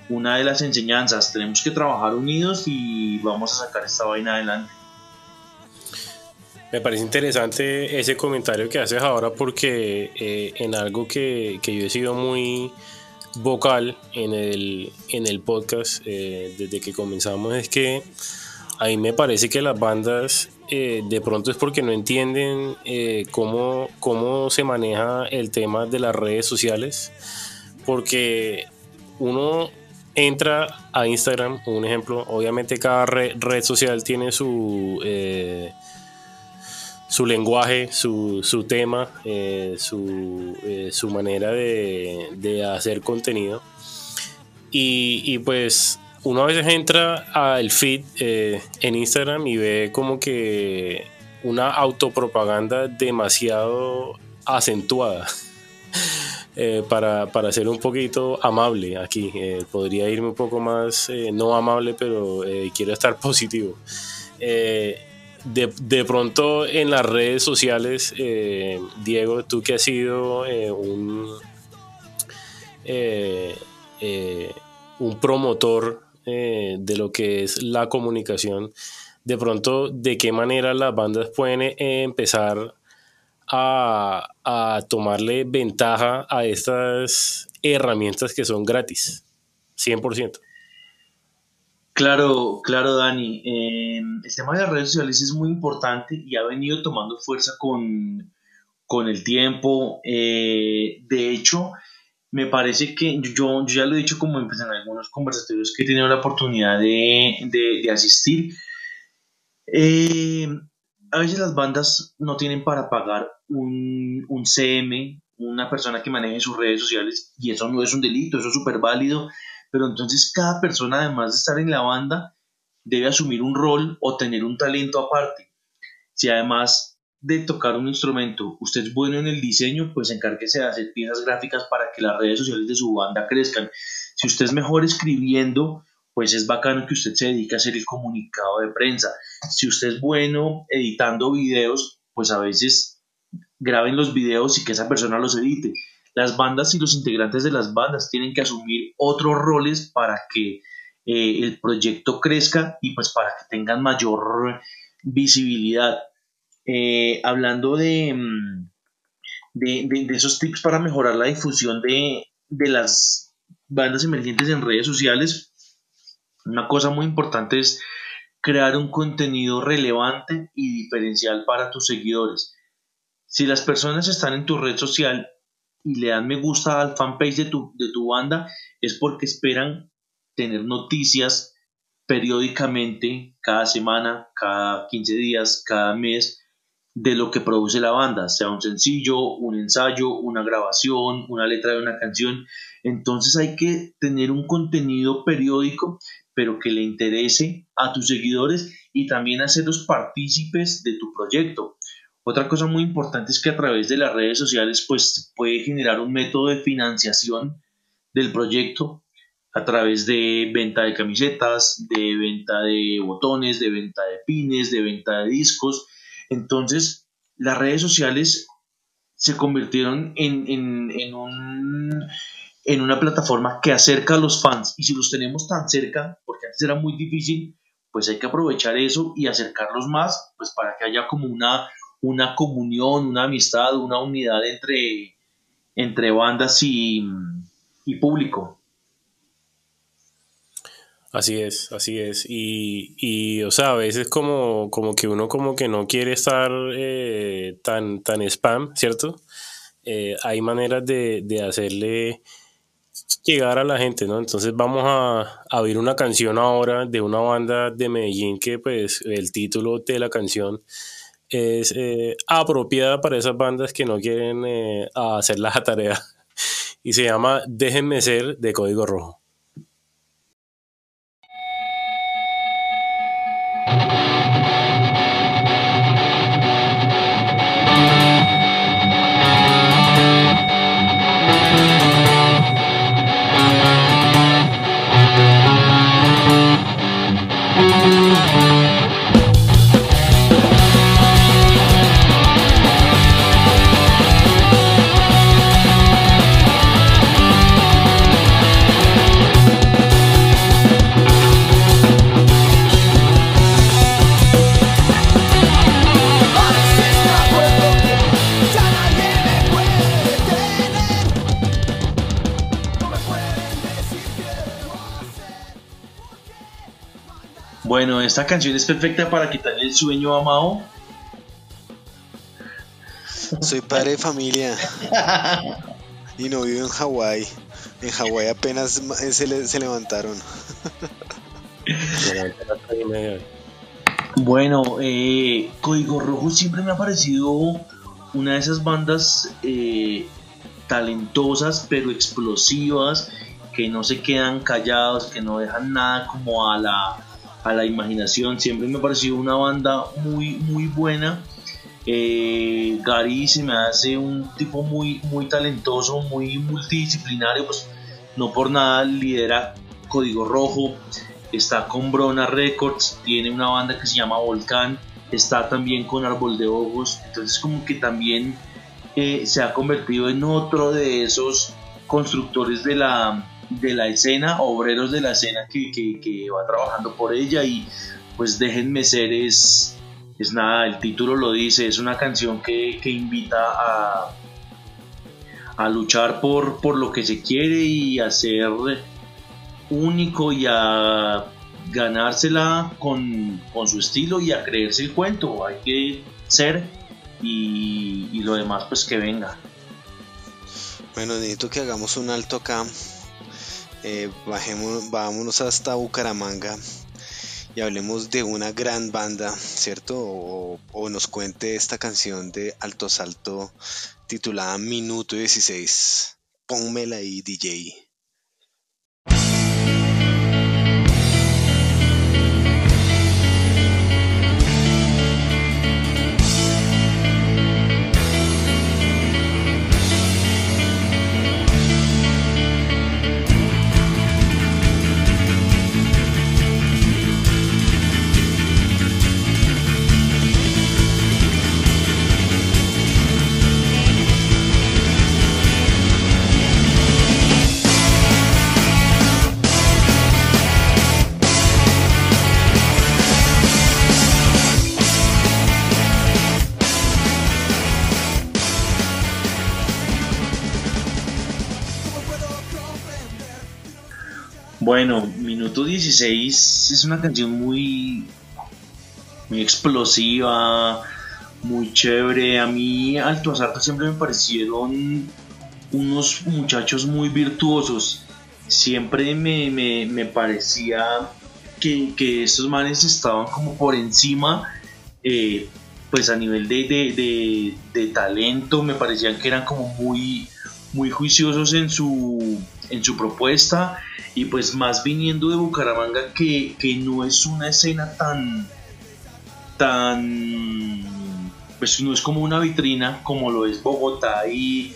una de las enseñanzas. Tenemos que trabajar unidos y vamos a sacar esta vaina adelante. Me parece interesante ese comentario que haces ahora porque eh, en algo que, que, yo he sido muy vocal en el, en el podcast eh, desde que comenzamos es que a mí me parece que las bandas eh, de pronto es porque no entienden eh, cómo, cómo se maneja el tema de las redes sociales, porque uno entra a Instagram, un ejemplo, obviamente cada red, social tiene su, su lenguaje, su, su tema, su, su, manera de, de hacer contenido. Y, y pues uno a veces entra al feed eh, en Instagram y ve como que una autopropaganda demasiado acentuada. Eh, para, para, ser un poquito amable aquí. Eh, podría irme un poco más, no amable, pero quiero estar positivo. De, de, pronto en las redes sociales, Diego, tú que has sido un, un promotor eh, de lo que es la comunicación, de pronto de qué manera las bandas pueden eh, empezar a, tomarle ventaja a estas herramientas que son gratis, 100%. Claro, claro, Dani. Em, el tema de las redes sociales es muy importante y ha venido tomando fuerza con, con el tiempo. Eh, de hecho, me parece que yo, ya lo he dicho como en, algunos conversatorios que he tenido la oportunidad de, asistir. Eh, a veces las bandas no tienen para pagar un, un, CM, una persona que maneje sus redes sociales, y eso no es un delito, eso es súper válido, pero entonces cada persona, además de estar en la banda, debe asumir un rol o tener un talento aparte. Si además de tocar un instrumento, usted es bueno en el diseño, pues encárguese de hacer piezas gráficas para que las redes sociales de su banda crezcan. Si usted es mejor escribiendo, pues es bacano que usted se dedique a hacer el comunicado de prensa. Si usted es bueno editando videos, pues a veces graben los videos y que esa persona los edite. Las bandas y los integrantes de las bandas tienen que asumir otros roles para que eh, el proyecto crezca y pues para que tengan mayor visibilidad eh, hablando mm, de, de, esos tips para mejorar la difusión de, de las bandas emergentes en redes sociales, una cosa muy importante es crear un contenido relevante y diferencial para tus seguidores. Si las personas están en tu red social y le dan me gusta al fanpage de tu, de tu banda, es porque esperan tener noticias periódicamente, cada semana, cada 15 días, cada mes, de lo que produce la banda, sea un sencillo, un ensayo, una grabación, una letra de una canción. Entonces hay que tener un contenido periódico, pero que le interese a tus seguidores y también hacerlos partícipes de tu proyecto. Otra cosa muy importante es que a través de las redes sociales pues puede generar un método de financiación del proyecto a través de venta de camisetas, de venta de botones, de venta de pines, de venta de discos entonces, las redes sociales se convirtieron en, un, en una plataforma que acerca a los fans. Y si los tenemos tan cerca, porque antes era muy difícil, pues hay que aprovechar eso y acercarlos más, pues para que haya como una, una comunión, una amistad, una unidad entre, entre bandas y, público. Así es, así es. Y, y, o sea, a veces como, como que uno como que no quiere estar eh, tan, tan spam, ¿cierto? Eh, hay maneras de, de, hacerle llegar a la gente, ¿no? Entonces vamos a, a oír una canción ahora de una banda de Medellín que pues el título de la canción es eh, apropiada para esas bandas que no quieren eh, hacer la tarea y se llama Déjenme ser de Código Rojo. Bueno, esta canción es perfecta para quitarle el sueño a Mao. Soy padre de familia y no vivo en Hawái. En Hawái apenas se, le, se levantaron. bueno, eh, Código Rojo siempre me ha parecido una de esas bandas eh, talentosas pero explosivas que no se quedan callados, que no dejan nada como a la a la imaginación. Siempre me ha parecido una banda muy, muy buena. Eh, Gary se me hace un tipo muy, muy talentoso, muy multidisciplinario, pues no por nada lidera Código Rojo, está con Brona Records, tiene una banda que se llama Volcán, está también con Árbol de Ojos, entonces como que también eh, se ha convertido en otro de esos constructores de la, de la escena, obreros de la escena que, que, va trabajando por ella y pues déjenme ser es, es nada, el título lo dice, es una canción que, que invita a, a luchar por, por lo que se quiere y a ser único y a ganársela con, con su estilo y a creerse el cuento, hay que ser y, y lo demás pues que venga. Bueno, necesito que hagamos un alto acá eh, bajemos, vámonos hasta Bucaramanga y hablemos de una gran banda, ¿cierto? O, o, nos cuente esta canción de Alto Salto titulada Minuto 16. Pónmela ahí, DJ. Bueno, Minuto 16 es una canción muy, muy explosiva, muy chévere. A mí Alto Asalto siempre me parecieron unos muchachos muy virtuosos. Siempre me, parecía que, que, estos manes estaban como por encima, eh, pues a nivel de, de, talento, me parecían que eran como muy, muy juiciosos en su, en su propuesta y pues más viniendo de Bucaramanga que, no es una escena tan tan pues no es como una vitrina como lo es Bogotá y,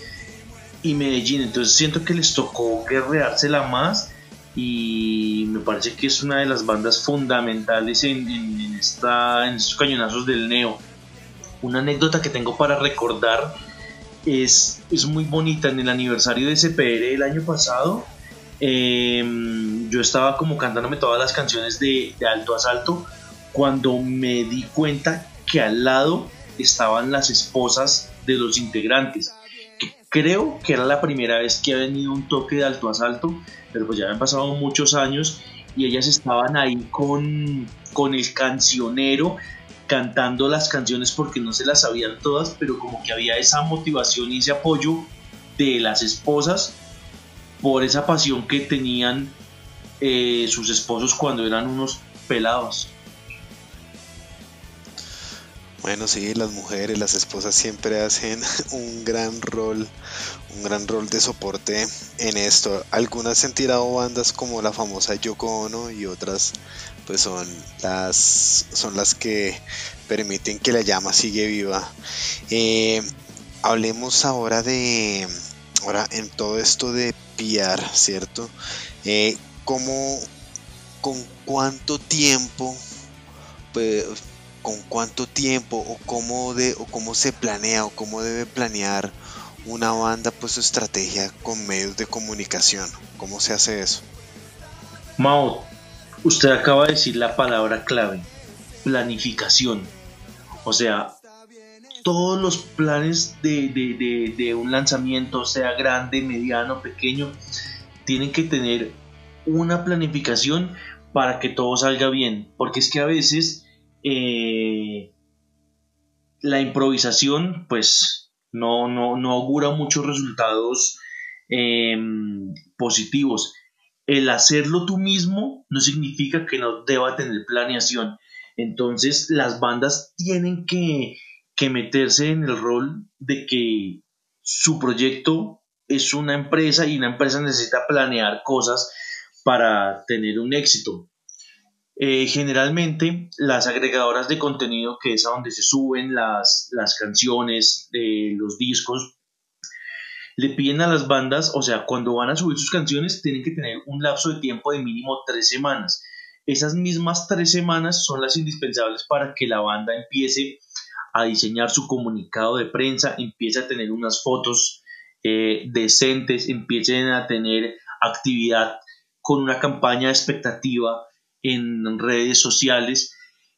y Medellín. Entonces siento que les tocó guerreársela más y me parece que es una de las bandas fundamentales en, en, esta, en estos cañonazos del neo. Una anécdota que tengo para recordar es, es muy bonita. En el aniversario de CPR el año pasado, em, yo estaba como cantándome todas las canciones de, de Alto Asalto cuando me di cuenta que al lado estaban las esposas de los integrantes. Creo que era la primera vez que ha venido un toque de alto asalto, pero pues ya han pasado muchos años y ellas estaban ahí con, con el cancionero cantando las canciones porque no se las sabían todas, pero como que había esa motivación y ese apoyo de las esposas por esa pasión que tenían eh, sus esposos cuando eran unos pelados. Bueno, sí, las mujeres, las esposas siempre hacen un gran rol, un gran rol de soporte en esto. Algunas han tirado bandas como la famosa Yoko Ono y otras pues son las son las que permiten que la llama sigue viva. Eh, hablemos ahora de ahora en todo esto de piar, ¿cierto? Eh, ¿Cómo, con cuánto tiempo con cuánto tiempo o cómo, de, o cómo se planea o cómo debe planear una banda pues su estrategia con medios de comunicación. ¿Cómo se hace eso? Mao, usted acaba de decir la palabra clave, planificación. O sea, todos los planes de, de, de, un lanzamiento, sea grande, mediano, pequeño, tienen que tener una planificación para que todo salga bien. Porque es que a veces eh, la improvisación pues no, no, no augura muchos resultados eh, positivos. El hacerlo tú mismo no significa que no deba tener planeación. Entonces las bandas tienen que, que meterse en el rol de que su proyecto es una empresa y una empresa necesita planear cosas para tener un éxito. Eh, generalmente las agregadoras de contenido, que es a donde se suben las, las canciones, de los discos, le piden a las bandas, o sea, cuando van a subir sus canciones, tienen que tener un lapso de tiempo de mínimo tres semanas. Esas mismas tres semanas son las indispensables para que la banda empiece a diseñar su comunicado de prensa, empiece a tener unas fotos eh, decentes, empiecen a tener actividad con una campaña expectativa en redes sociales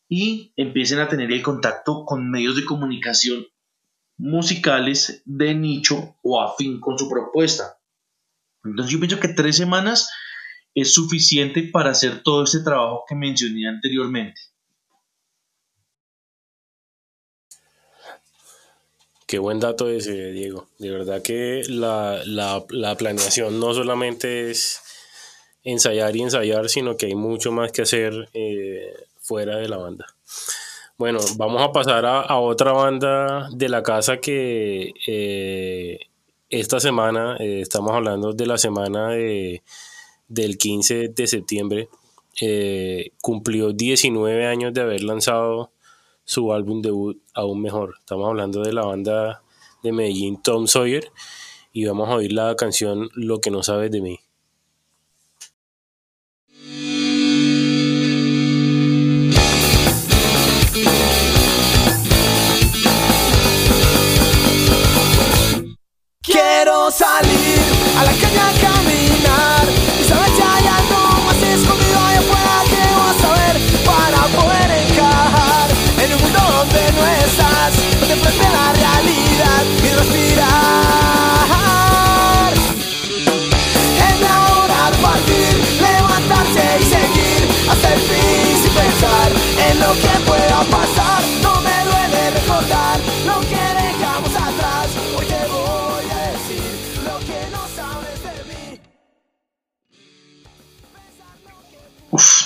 y empiecen a tener el contacto con medios de comunicación musicales de nicho o afín con su propuesta. Entonces yo pienso que tres semanas es suficiente para hacer todo este trabajo que mencioné anteriormente. Qué buen dato ese, Diego. De verdad que la, la, la planeación no solamente es ensayar y ensayar, sino que hay mucho más que hacer eh, fuera de la banda. Bueno, vamos a pasar a, a otra banda de la casa que eh, esta semana, eh, estamos hablando de la semana de, del 15 de septiembre, eh, cumplió 19 años de haber lanzado su álbum debut aún mejor. Estamos hablando de la banda de Medellín Tom Sawyer y vamos a oír la canción Lo que no sabes de mí. Salir a la calle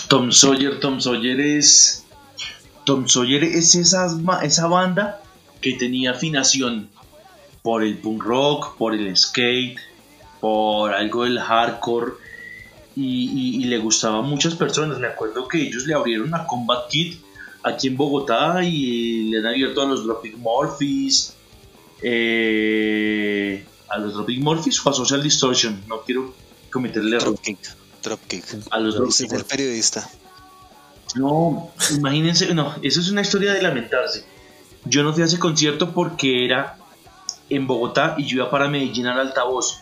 Tom Sawyer, Tom Sawyer es. Tom Sawyer es esa, banda que tenía afinación por el punk rock, por el skate, por algo del hardcore. Y, le gustaba a muchas personas. Me acuerdo que ellos le abrieron a Combat Kid aquí en Bogotá y le han abierto a los Dropkick Murphys. eh, a los Dropkick Murphys o a Social Distortion. No quiero cometerle error. Dropkick. A los Ese Dropkick es el periodista. no, imagínense, no, eso es una historia de lamentarse. Yo no fui a ese concierto porque era en Bogotá y yo iba para Medellín al altavoz.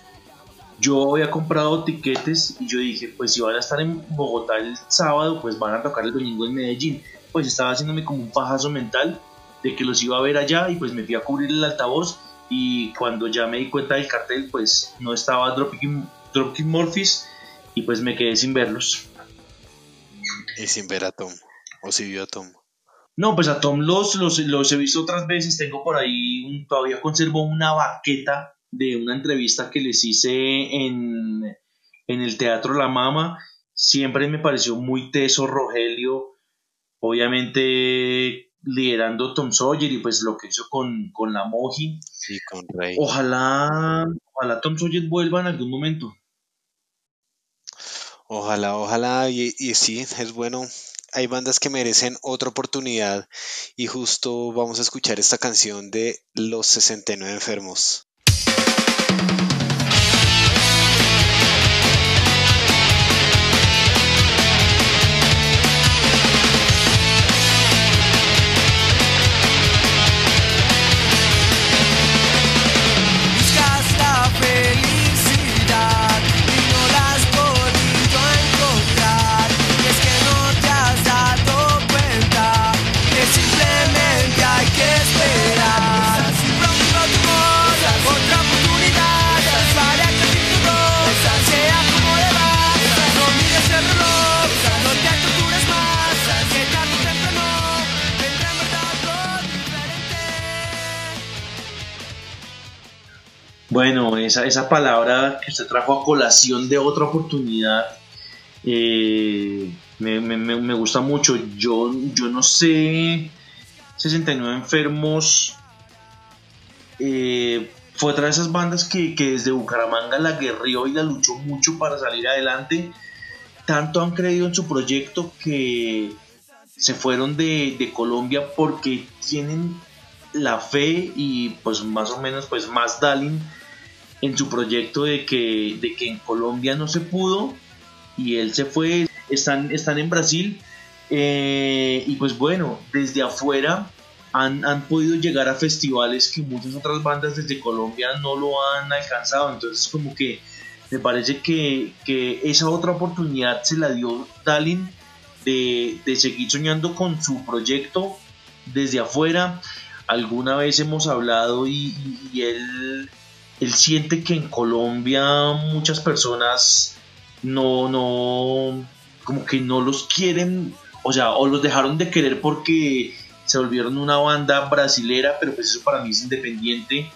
Yo había comprado tiquetes y yo dije, pues si van a estar en Bogotá el sábado, pues van a tocar el domingo en Medellín. Pues estaba haciéndome como un fajazo mental de que los iba a ver allá y pues me fui a cubrir el altavoz y cuando ya me di cuenta del cartel, pues no estaba Dropkick, Dropkick Murphys y pues me quedé sin verlos. Y sin ver a Tom. O si vio a Tom. No, pues a Tom los, los, los he visto otras veces. Tengo por ahí, un- todavía conservo una baqueta de una entrevista que les hice en, en el Teatro La Mama. Siempre me pareció muy teso Rogelio, obviamente liderando Tom Sawyer y pues lo que hizo con, con la Moji. Sí, con Rey. Ojalá, ojalá Tom Sawyer vuelva en algún momento. Ojalá, ojalá, y, sí, es bueno. Hay bandas que merecen otra oportunidad y justo vamos a escuchar esta canción de Los 69 Enfermos. Esa, esa palabra que usted trajo a colación de otra oportunidad eh, me, me- gusta mucho. Yo, yo no sé, 69 enfermos eh, fue otra de esas bandas que, que desde Bucaramanga la guerrió y la luchó mucho para salir adelante. Tanto han creído en su proyecto que se fueron de, de Colombia porque tienen la fe y pues más o menos pues más Dalin en su proyecto de que, de que en Colombia no se pudo y él se fue, están, están en Brasil eh, y pues bueno, desde afuera han, han podido llegar a festivales que muchas otras bandas desde Colombia no lo han alcanzado, entonces como que me parece que, que esa otra oportunidad se la dio Dalin de, de seguir soñando con su proyecto desde afuera. Alguna vez hemos hablado y- y él, él siente que en Colombia muchas personas no, no, como que no los quieren, o sea, o los dejaron de querer porque se volvieron una banda brasilera, pero pues eso para mí es independiente.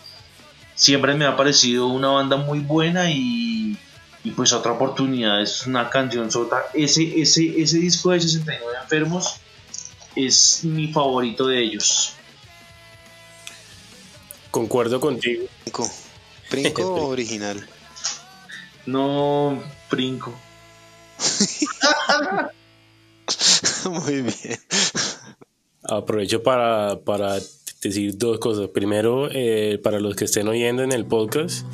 Siempre me ha parecido una banda muy buena y, y pues otra oportunidad es una canción sota. Ese, ese, ese disco de 69 enfermos es mi favorito de ellos. Concuerdo contigo. Princo. ¿Princo o original? No, brinco. Muy bien. Aprovecho para, para decir dos cosas. Primero, eh, para los que estén oyendo en el podcast,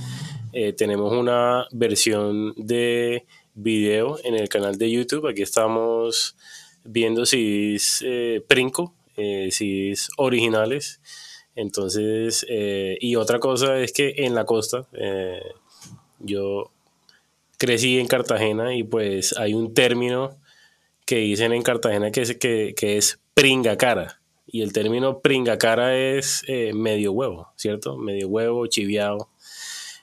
eh, tenemos una versión de video en el canal de YouTube. Aquí estamos viendo si es eh, Princo, eh, si es originales. Entonces, eh, y otra cosa es que en la costa, eh, yo crecí en Cartagena y pues hay un término que dicen en Cartagena que es, que, que es pringa cara. Y el término pringa cara es eh, medio huevo, ¿cierto? Medio huevo, chiviado.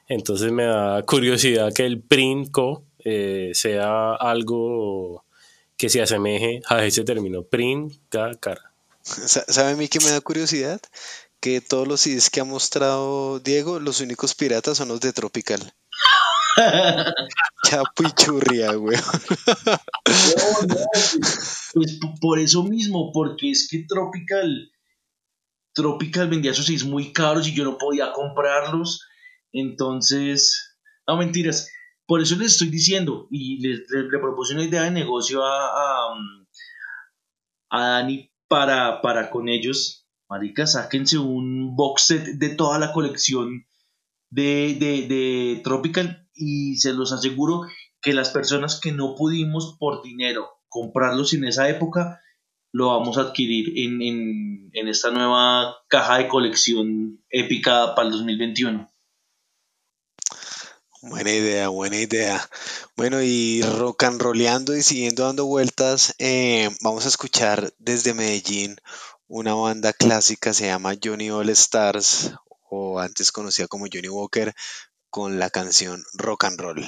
Entonces me da curiosidad que el princo eh, sea algo que se asemeje a ese término, pringa cara. Sa- ¿Sabe a mí que me da curiosidad? Que todos los CDs que ha mostrado Diego, los únicos piratas son los de Tropical. Chapuichurria, güey. No, no, pues, pues, por eso mismo, porque es que Tropical, Tropical vendía sus CDs muy caros y yo no podía comprarlos. Entonces, no mentiras. Por eso les estoy diciendo y les, les- le propuse una idea de negocio a, a, um, a Dani para, para con ellos. Marica, sáquense un box set de toda la colección de, de, de Tropical y se los aseguro que las personas que no pudimos por dinero comprarlos en esa época lo vamos a adquirir en, en, en esta nueva caja de colección épica para el 2021. Buena idea, buena idea. Bueno, y rock and y siguiendo dando vueltas, eh, vamos a escuchar desde Medellín una banda clásica, se llama Johnny All Stars, o antes conocida como Johnny Walker, con la canción Rock and Roll.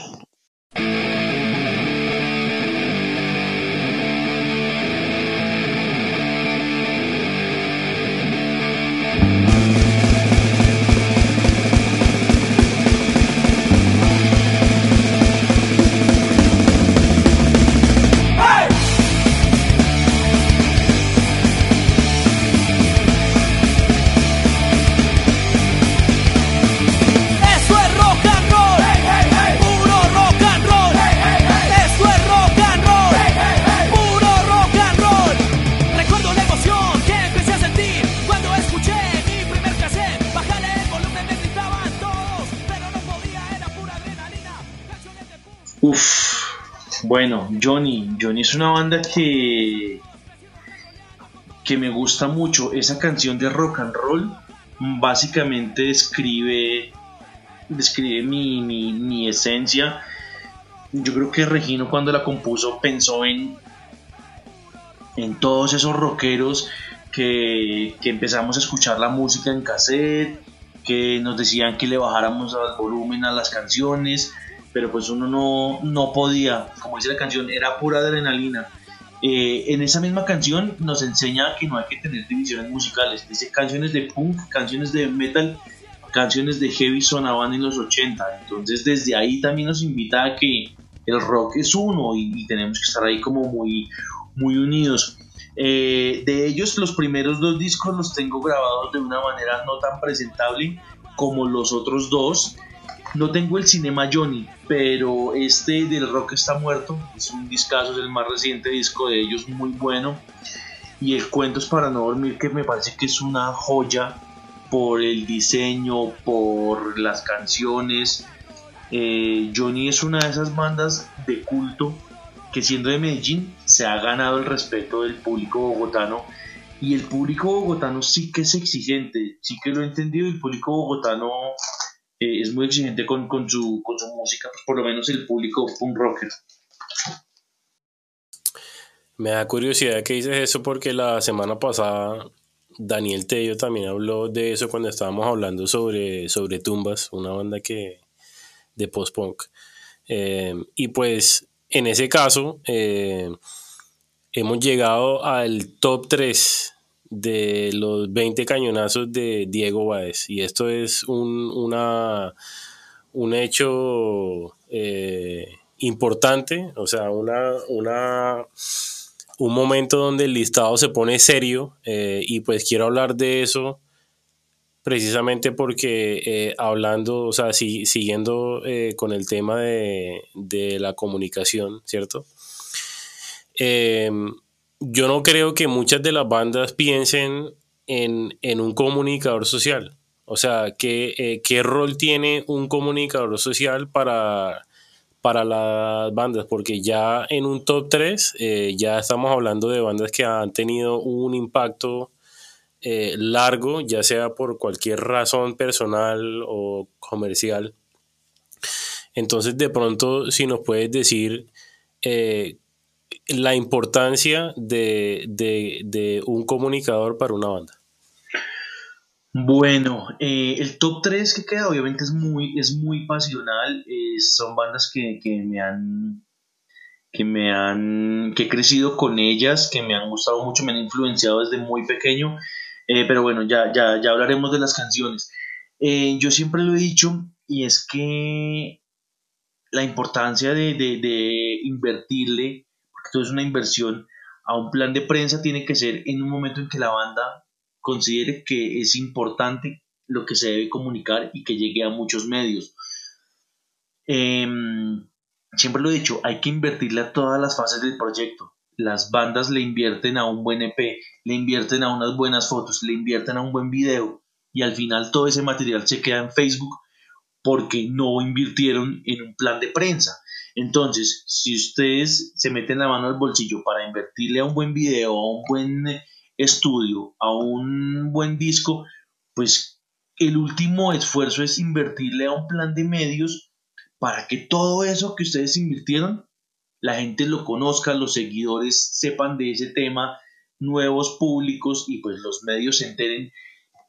Uf, bueno, Johnny. Johnny es una banda que, que me gusta mucho. Esa canción de rock and roll básicamente describe, describe mi, mi, mi esencia. Yo creo que Regino cuando la compuso pensó en, en todos esos rockeros que, que empezamos a escuchar la música en cassette, que nos decían que le bajáramos al volumen a las canciones, pero pues uno no, no podía, como dice la canción, era pura adrenalina. Eh, en esa misma canción nos enseña que no hay que tener divisiones musicales, dice canciones de punk, canciones de metal, canciones de heavy sonaban en los 80, entonces desde ahí también nos invita a que el rock es uno y, y tenemos que estar ahí como muy, muy unidos. Eh, de ellos, los primeros dos discos los tengo grabados de una manera no tan presentable como los otros dos. No tengo el Cinema Johnny, pero este del Rock está muerto. Es un discazo, es el más reciente disco de ellos, muy bueno. Y el Cuentos para no dormir, que me parece que es una joya por el diseño, por las canciones. Eh, Johnny es una de esas bandas de culto que siendo de Medellín se ha ganado el respeto del público bogotano y el público bogotano sí que es exigente, sí que lo he entendido, el público bogotano eh, es muy exigente con, con, su, con su música, pues por lo menos el público punk rocker. Me da curiosidad que dices eso porque la semana pasada Daniel Tello también habló de eso cuando estábamos hablando sobre, sobre Tumbas, una banda que de post-punk. Eh, y pues en ese caso eh, hemos llegado al top 3 de los 20 cañonazos de Diego Báez. Y esto es un, una, un hecho eh, importante, o sea, una, una, un momento donde el listado se pone serio eh, y pues quiero hablar de eso precisamente porque eh, hablando, o sea, si, siguiendo con el tema de, de, la comunicación, ¿cierto? Eh, yo no creo que muchas de las bandas piensen en, en un comunicador social. O sea, ¿qué, ¿qué, rol tiene un comunicador social para, para las bandas? Porque ya en un top 3 ya estamos hablando de bandas que han tenido un impacto eh, largo, ya sea por cualquier razón personal o comercial. Entonces, de pronto, si nos puedes decir eh, la importancia de, de, de, un comunicador para una banda. Bueno, eh, el top 3 que queda obviamente es muy, es muy pasional. Eh, son bandas que, que, me han que me han que he crecido con ellas, que me han gustado mucho, me han influenciado desde muy pequeño. Eh, pero bueno, ya, ya, ya hablaremos de las canciones. Yo siempre lo he dicho y es que la importancia de, de, de, invertirle, porque todo es una inversión, a un plan de prensa tiene que ser en un momento en que la banda considere que es importante lo que se debe comunicar y que llegue a muchos medios. Eh, siempre lo he dicho, hay que invertirle a todas las fases del proyecto las bandas le invierten a un buen EP, le invierten a unas buenas fotos, le invierten a un buen video y al final todo ese material se queda en Facebook porque no invirtieron en un plan de prensa. Entonces, si ustedes se meten la mano al bolsillo para invertirle a un buen video, a un buen estudio, a un buen disco, pues el último esfuerzo es invertirle a un plan de medios para que todo eso que ustedes invirtieron, la gente lo conozca, los seguidores sepan de ese tema, nuevos públicos y pues los medios se enteren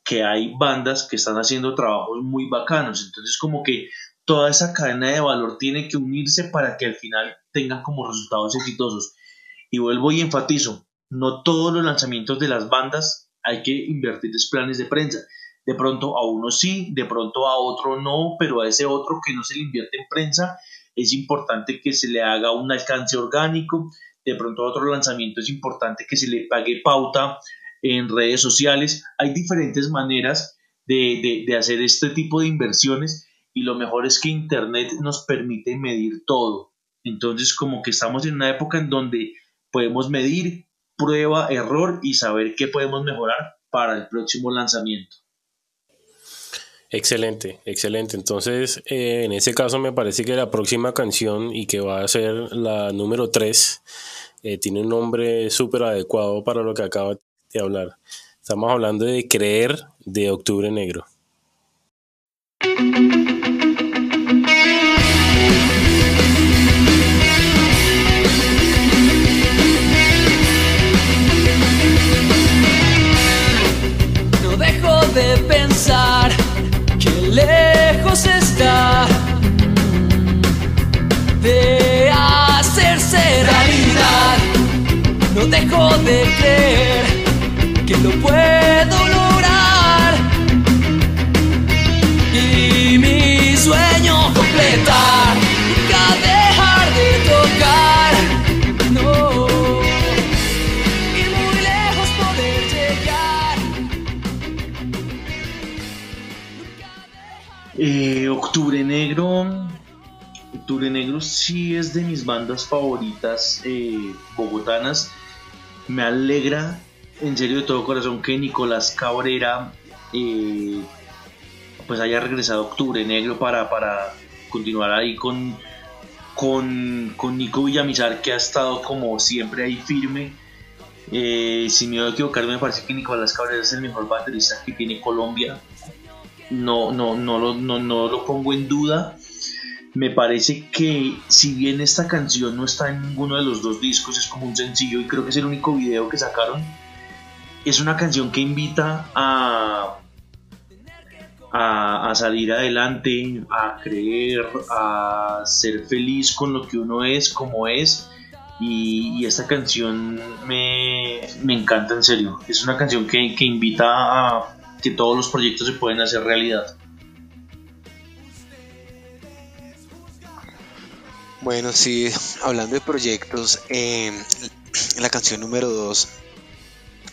que hay bandas que están haciendo trabajos muy bacanos. Entonces como que toda esa cadena de valor tiene que unirse para que al final tengan como resultados exitosos. Y vuelvo y enfatizo, no todos los lanzamientos de las bandas hay que invertirles planes de prensa. De pronto a uno sí, de pronto a otro no, pero a ese otro que no se le invierte en prensa es importante que se le haga un alcance orgánico. De pronto a otro lanzamiento es importante que se le pague pauta en redes sociales. Hay diferentes maneras de, de, hacer este tipo de inversiones y lo mejor es que Internet nos permite medir todo. Entonces como que estamos en una época en donde podemos medir prueba, error y saber qué podemos mejorar para el próximo lanzamiento. Excelente, excelente. Entonces, eh, en ese caso me parece que la próxima canción y que va a ser la número 3 eh, tiene un nombre súper adecuado para lo que acaba de hablar. Estamos hablando de Creer de Octubre Negro. Pensar que lejos está de hacerse realidad. No dejo de creer que lo puedo Octubre Negro sí es de mis bandas favoritas eh, bogotanas. Me alegra en serio de todo corazón que Nicolás Cabrera eh, pues haya regresado a Octubre Negro para, para continuar ahí con, con, con Nico Villamizar que ha estado como siempre ahí firme. Eh, sin miedo a equivocarme, me parece que Nicolás Cabrera es el mejor baterista que tiene Colombia. No, no, no, lo, no, no lo pongo en duda. Me parece que si bien esta canción no está en ninguno de los dos discos, es como un sencillo y creo que es el único video que sacaron es una canción que invita a, a, salir adelante, a creer, a ser feliz con lo que uno es, como es. Y, esta canción me, encanta en serio. Es una canción que, que invita a que todos los proyectos se pueden hacer realidad. Bueno, sí, hablando de proyectos, eh, la canción número 2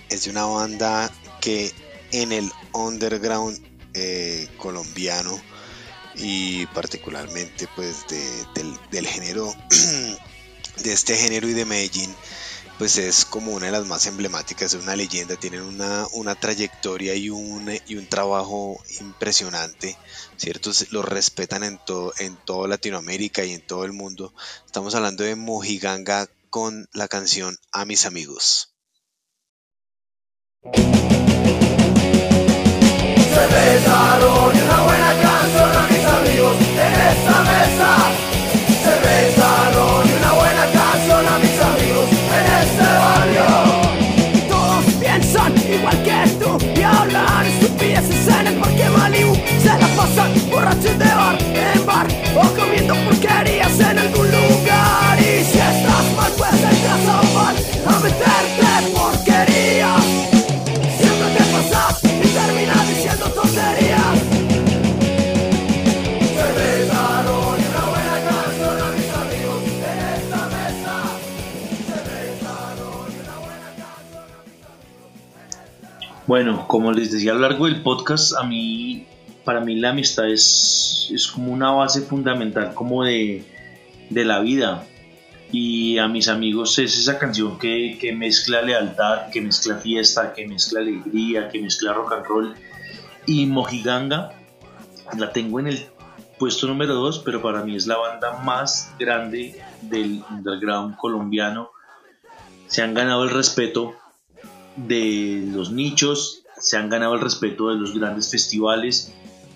es de una banda que en el underground eh, colombiano y particularmente pues del, género de este género y de Medellín pues es como una de las más emblemáticas, es una leyenda, tienen una, una trayectoria y un, y un trabajo impresionante, ¿cierto? Lo respetan en, todo, en toda Latinoamérica y en todo el mundo. Estamos hablando de Mojiganga con la canción A mis amigos. Borrachos de bar en bar o comiendo porquerías en algún lugar. Y si estás mal, pues entras a un bar a meterte porquería. Siempre te pasas y terminas diciendo tonterías. Bueno, como les decía a lo largo del podcast, a mí, para mí la amistad es, es como una base fundamental como de, de la vida. Y a mis amigos es esa canción que, que mezcla lealtad, que mezcla fiesta, que mezcla alegría, que mezcla rock and roll. Y Mojiganga la tengo en el puesto número 2, pero para mí es la banda más grande del underground colombiano. Se han ganado el respeto de los nichos, se han ganado el respeto de los grandes festivales.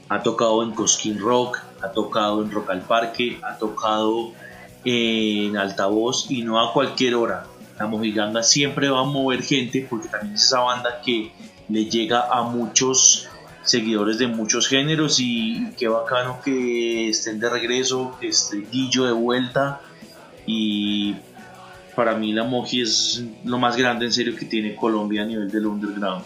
Ha tocado en Cosquín Rock, ha tocado en Rock al Parque, ha tocado en altavoz y no a cualquier hora. La Mojiganga siempre va a mover gente porque también es esa banda que le llega a muchos seguidores de muchos géneros y qué bacano que estén de regreso, que esté Guillo de vuelta y para mí la Moji es lo más grande en serio que tiene Colombia a nivel del underground.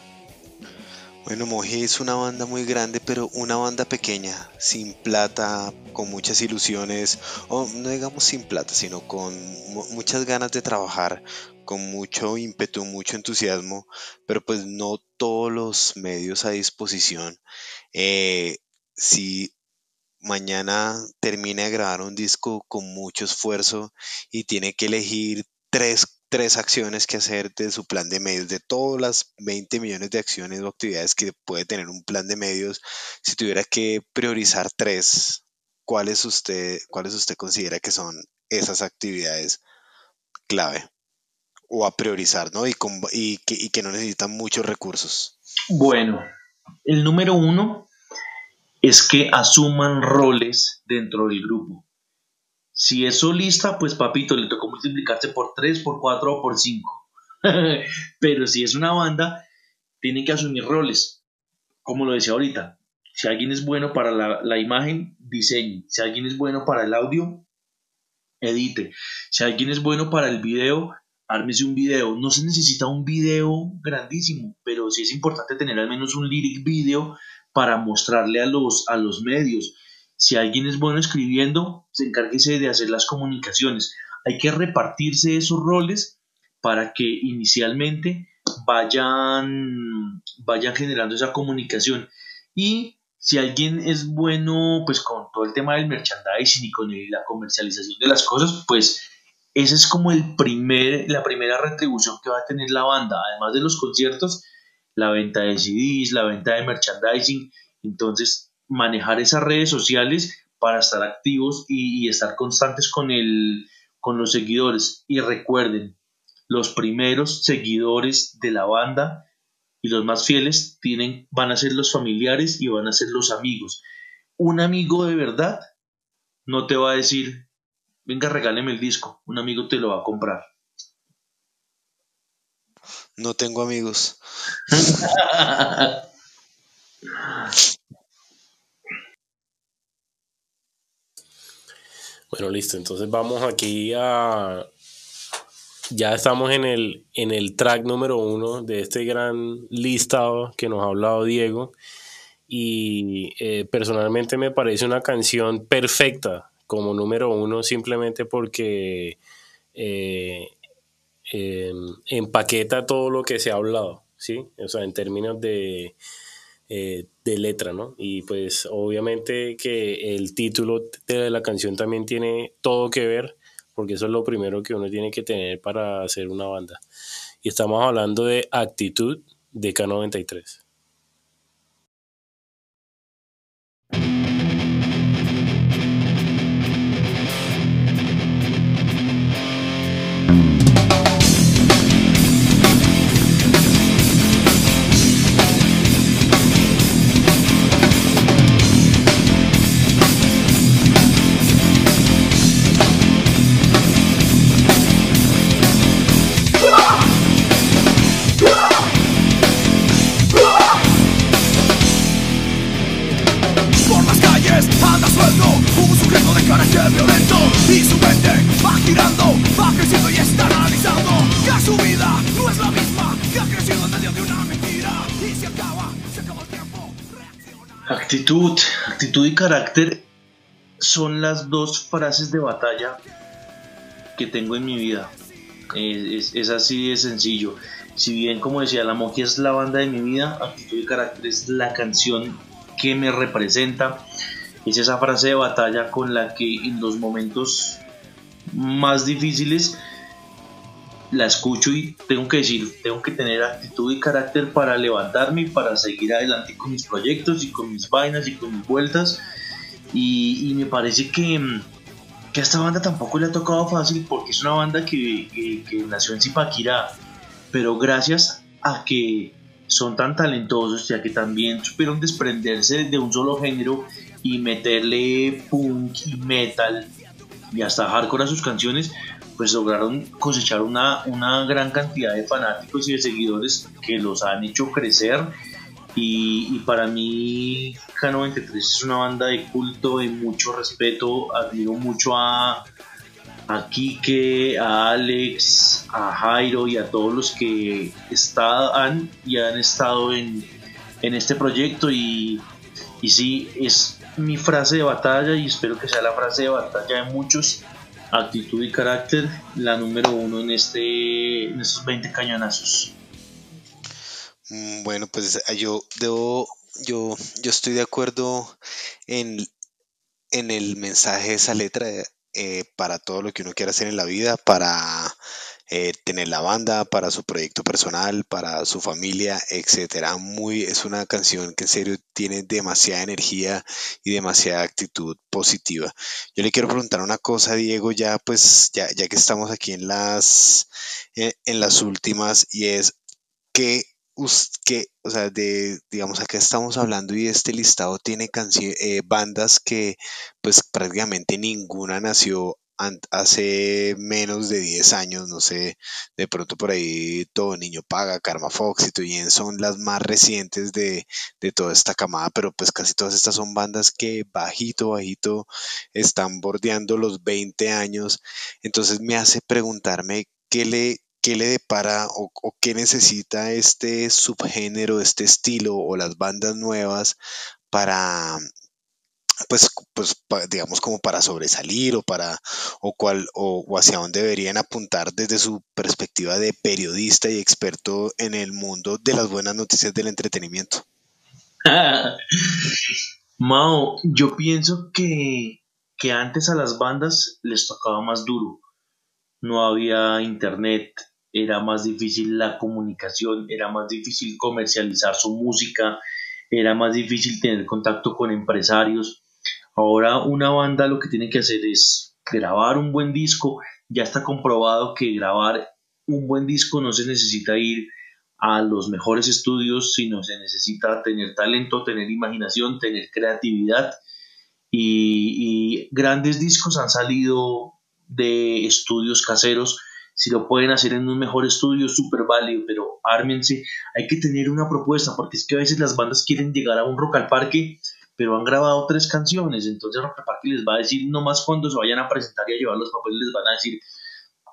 Bueno, Moji es una banda muy grande, pero una banda pequeña, sin plata, con muchas ilusiones, o no digamos sin plata, sino con muchas ganas de trabajar, con mucho ímpetu, mucho entusiasmo, pero pues no todos los medios a disposición. Eh, si mañana termina de grabar un disco con mucho esfuerzo y tiene que elegir tres tres acciones que hacer de su plan de medios, de todas las 20 millones de acciones o actividades que puede tener un plan de medios, si tuviera que priorizar tres, ¿cuáles usted, cuáles usted considera que son esas actividades clave? O a priorizar, ¿no? Y, y, que, y que no necesitan muchos recursos. Bueno, el número uno es que asuman roles dentro del grupo. Si es solista, pues papito, le tocó multiplicarse por 3, por 4 o por 5. Pero si es una banda, tiene que asumir roles. Como lo decía ahorita, si alguien es bueno para la, imagen, diseñe. Si alguien es bueno para el audio, edite. Si alguien es bueno para el video, ármese un video. No se necesita un video grandísimo, pero sí es importante tener al menos un lyric video para mostrarle a los, a los medios. Si alguien es bueno escribiendo, se encárguese de hacer las comunicaciones. Hay que repartirse esos roles para que inicialmente vayan, vayan generando esa comunicación. Y si alguien es bueno, pues con todo el tema del merchandising y con la comercialización de las cosas, pues esa es como el primer, la primera retribución que va a tener la banda, además de los conciertos, la venta de CDs, la venta de merchandising. Entonces, manejar esas redes sociales para estar activos y, estar constantes con, el, con los seguidores. Y recuerden, los primeros seguidores de la banda y los más fieles tienen, van a ser los familiares y van a ser los amigos. Un amigo de verdad no te va a decir, venga, regáleme el disco, un amigo te lo va a comprar. No tengo amigos. Bueno, listo. Entonces vamos aquí a. Ya estamos en el, en el track número uno de este gran listado que nos ha hablado Diego. Y eh, personalmente me parece una canción perfecta como número uno, simplemente porque eh, em, empaqueta todo lo que se ha hablado, ¿sí? O sea, en términos de eh, de letra, ¿no? Y pues obviamente que el título de la canción también tiene todo que ver, porque eso es lo primero que uno tiene que tener para hacer una banda. Y estamos hablando de actitud de K93. Actitud y carácter son las dos frases de batalla que tengo en mi vida. Es, así de sencillo. Si bien, como decía, la Moji es la banda de mi vida, actitud y carácter es la canción que me representa. Es esa frase de batalla con la que en los momentos más difíciles la escucho y tengo que decir, tengo que tener actitud y carácter para levantarme y para seguir adelante con mis proyectos y con mis vainas y con mis vueltas. Y, me parece que, que, a esta banda tampoco le ha tocado fácil porque es una banda que, que, que nació en Zipaquirá, pero gracias a que son tan talentosos, ya que también supieron desprenderse de un solo género y meterle punk y metal y hasta hardcore a sus canciones, pues lograron cosechar una, una gran cantidad de fanáticos y de seguidores que los han hecho crecer. Y, para mí K93 es una banda de culto, de mucho respeto, admiro mucho a, a Kike, a Alex, a Jairo y a todos los que están y han estado en, en este proyecto. Y, y sí, es mi frase de batalla y espero que sea la frase de batalla de muchos, actitud y carácter, la número uno en, este, en estos 20 cañonazos. Mm, bueno, pues yo debo, yo, yo estoy de acuerdo en, en el mensaje de esa letra eh, para todo lo que uno quiera hacer en la vida, para eh, tener la banda, para su proyecto personal, para su familia, etcétera. Muy, es una canción que en serio tiene demasiada energía y demasiada actitud positiva. Yo le quiero preguntar una cosa, Diego, ya pues, ya, ya que estamos aquí en las, eh, en las últimas, y es que que, o sea, de, digamos, acá estamos hablando y este listado tiene eh, bandas que pues prácticamente ninguna nació hace menos de 10 años, no sé, de pronto por ahí Todo Niño Paga, Karma Fox y Tuyen son las más recientes de, de, toda esta camada, pero pues casi todas estas son bandas que bajito, bajito están bordeando los 20 años, entonces me hace preguntarme qué le, qué le depara o, qué necesita este subgénero, este estilo o las bandas nuevas para, pues, pues digamos como para sobresalir o para o cuál o, hacia dónde deberían apuntar desde su perspectiva de periodista y experto en el mundo de las buenas noticias del entretenimiento. Mao, yo pienso que, que antes a las bandas les tocaba más duro. No había internet, era más difícil la comunicación, era más difícil comercializar su música, era más difícil tener contacto con empresarios. Ahora una banda lo que tiene que hacer es grabar un buen disco. Ya está comprobado que grabar un buen disco no se necesita ir a los mejores estudios, sino se necesita tener talento, tener imaginación, tener creatividad. Y, grandes discos han salido de estudios caseros si lo pueden hacer en un mejor estudio, súper válido, pero ármense, hay que tener una propuesta, porque es que a veces las bandas quieren llegar a un rock al parque, pero han grabado tres canciones, entonces rock parque les va a decir, no más cuando se vayan a presentar y a llevar los papeles, les van a decir,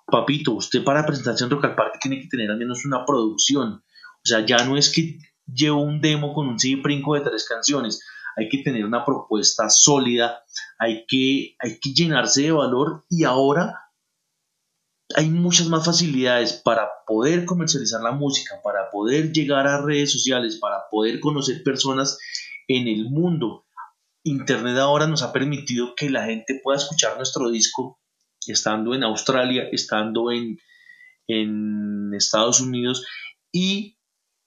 papito, usted para presentarse en parque tiene que tener al menos una producción, o sea, ya no es que llevo un demo con un CD brinco de tres canciones, hay que tener una propuesta sólida, hay que, hay que llenarse de valor y ahora hay muchas más facilidades para poder comercializar la música, para poder llegar a redes sociales, para poder conocer personas en el mundo. Internet ahora nos ha permitido que la gente pueda escuchar nuestro disco estando en Australia, estando en, en Estados Unidos y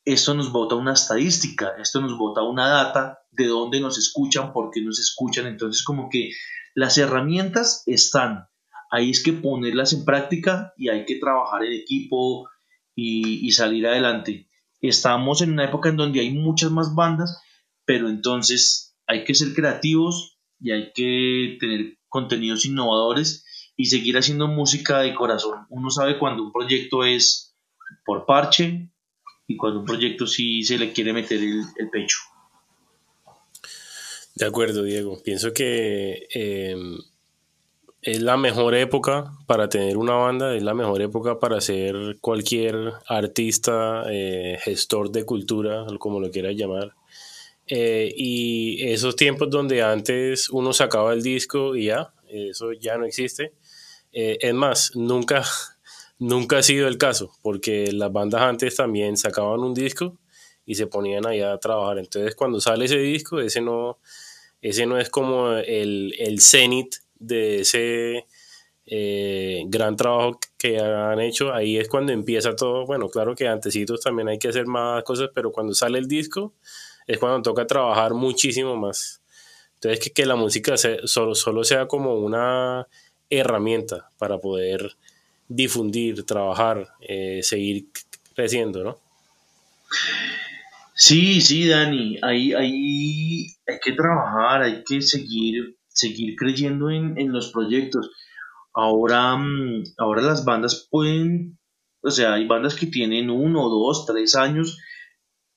esto nos bota una estadística, esto nos bota una data de dónde nos escuchan, por qué nos escuchan. Entonces como que las herramientas están, ahí es que ponerlas en práctica y hay que trabajar en equipo y, salir adelante. Estamos en una época en donde hay muchas más bandas, pero entonces hay que ser creativos y hay que tener contenidos innovadores y seguir haciendo música de corazón. Uno sabe cuando un proyecto es por parche y cuando un proyecto sí se le quiere meter el, pecho. De acuerdo, Diego. Pienso que em, es la mejor época para tener una banda, es la mejor época para ser cualquier artista, eh, gestor de cultura, como lo quieras llamar. Eh, y esos tiempos donde antes uno sacaba el disco y ya, eso ya no existe. Eh, es más, nunca, nunca ha sido el caso, porque las bandas antes también sacaban un disco y se ponían allá a trabajar. Entonces, cuando sale ese disco, ese no, ese no es como el, el cenit de ese eh, gran trabajo que han hecho, ahí es cuando empieza todo. Bueno, claro que antecitos también hay que hacer más cosas, pero cuando sale el disco es cuando toca trabajar muchísimo más. Entonces, que, que la música solo, solo sea como una herramienta para poder difundir, trabajar, eh, seguir creciendo, ¿no? Sí, sí, Dani, ahí, ahí hay que trabajar, hay que seguir, seguir creyendo en, en los proyectos. Ahora, mm, ahora las bandas pueden, o sea, hay bandas que tienen uno, dos, tres años,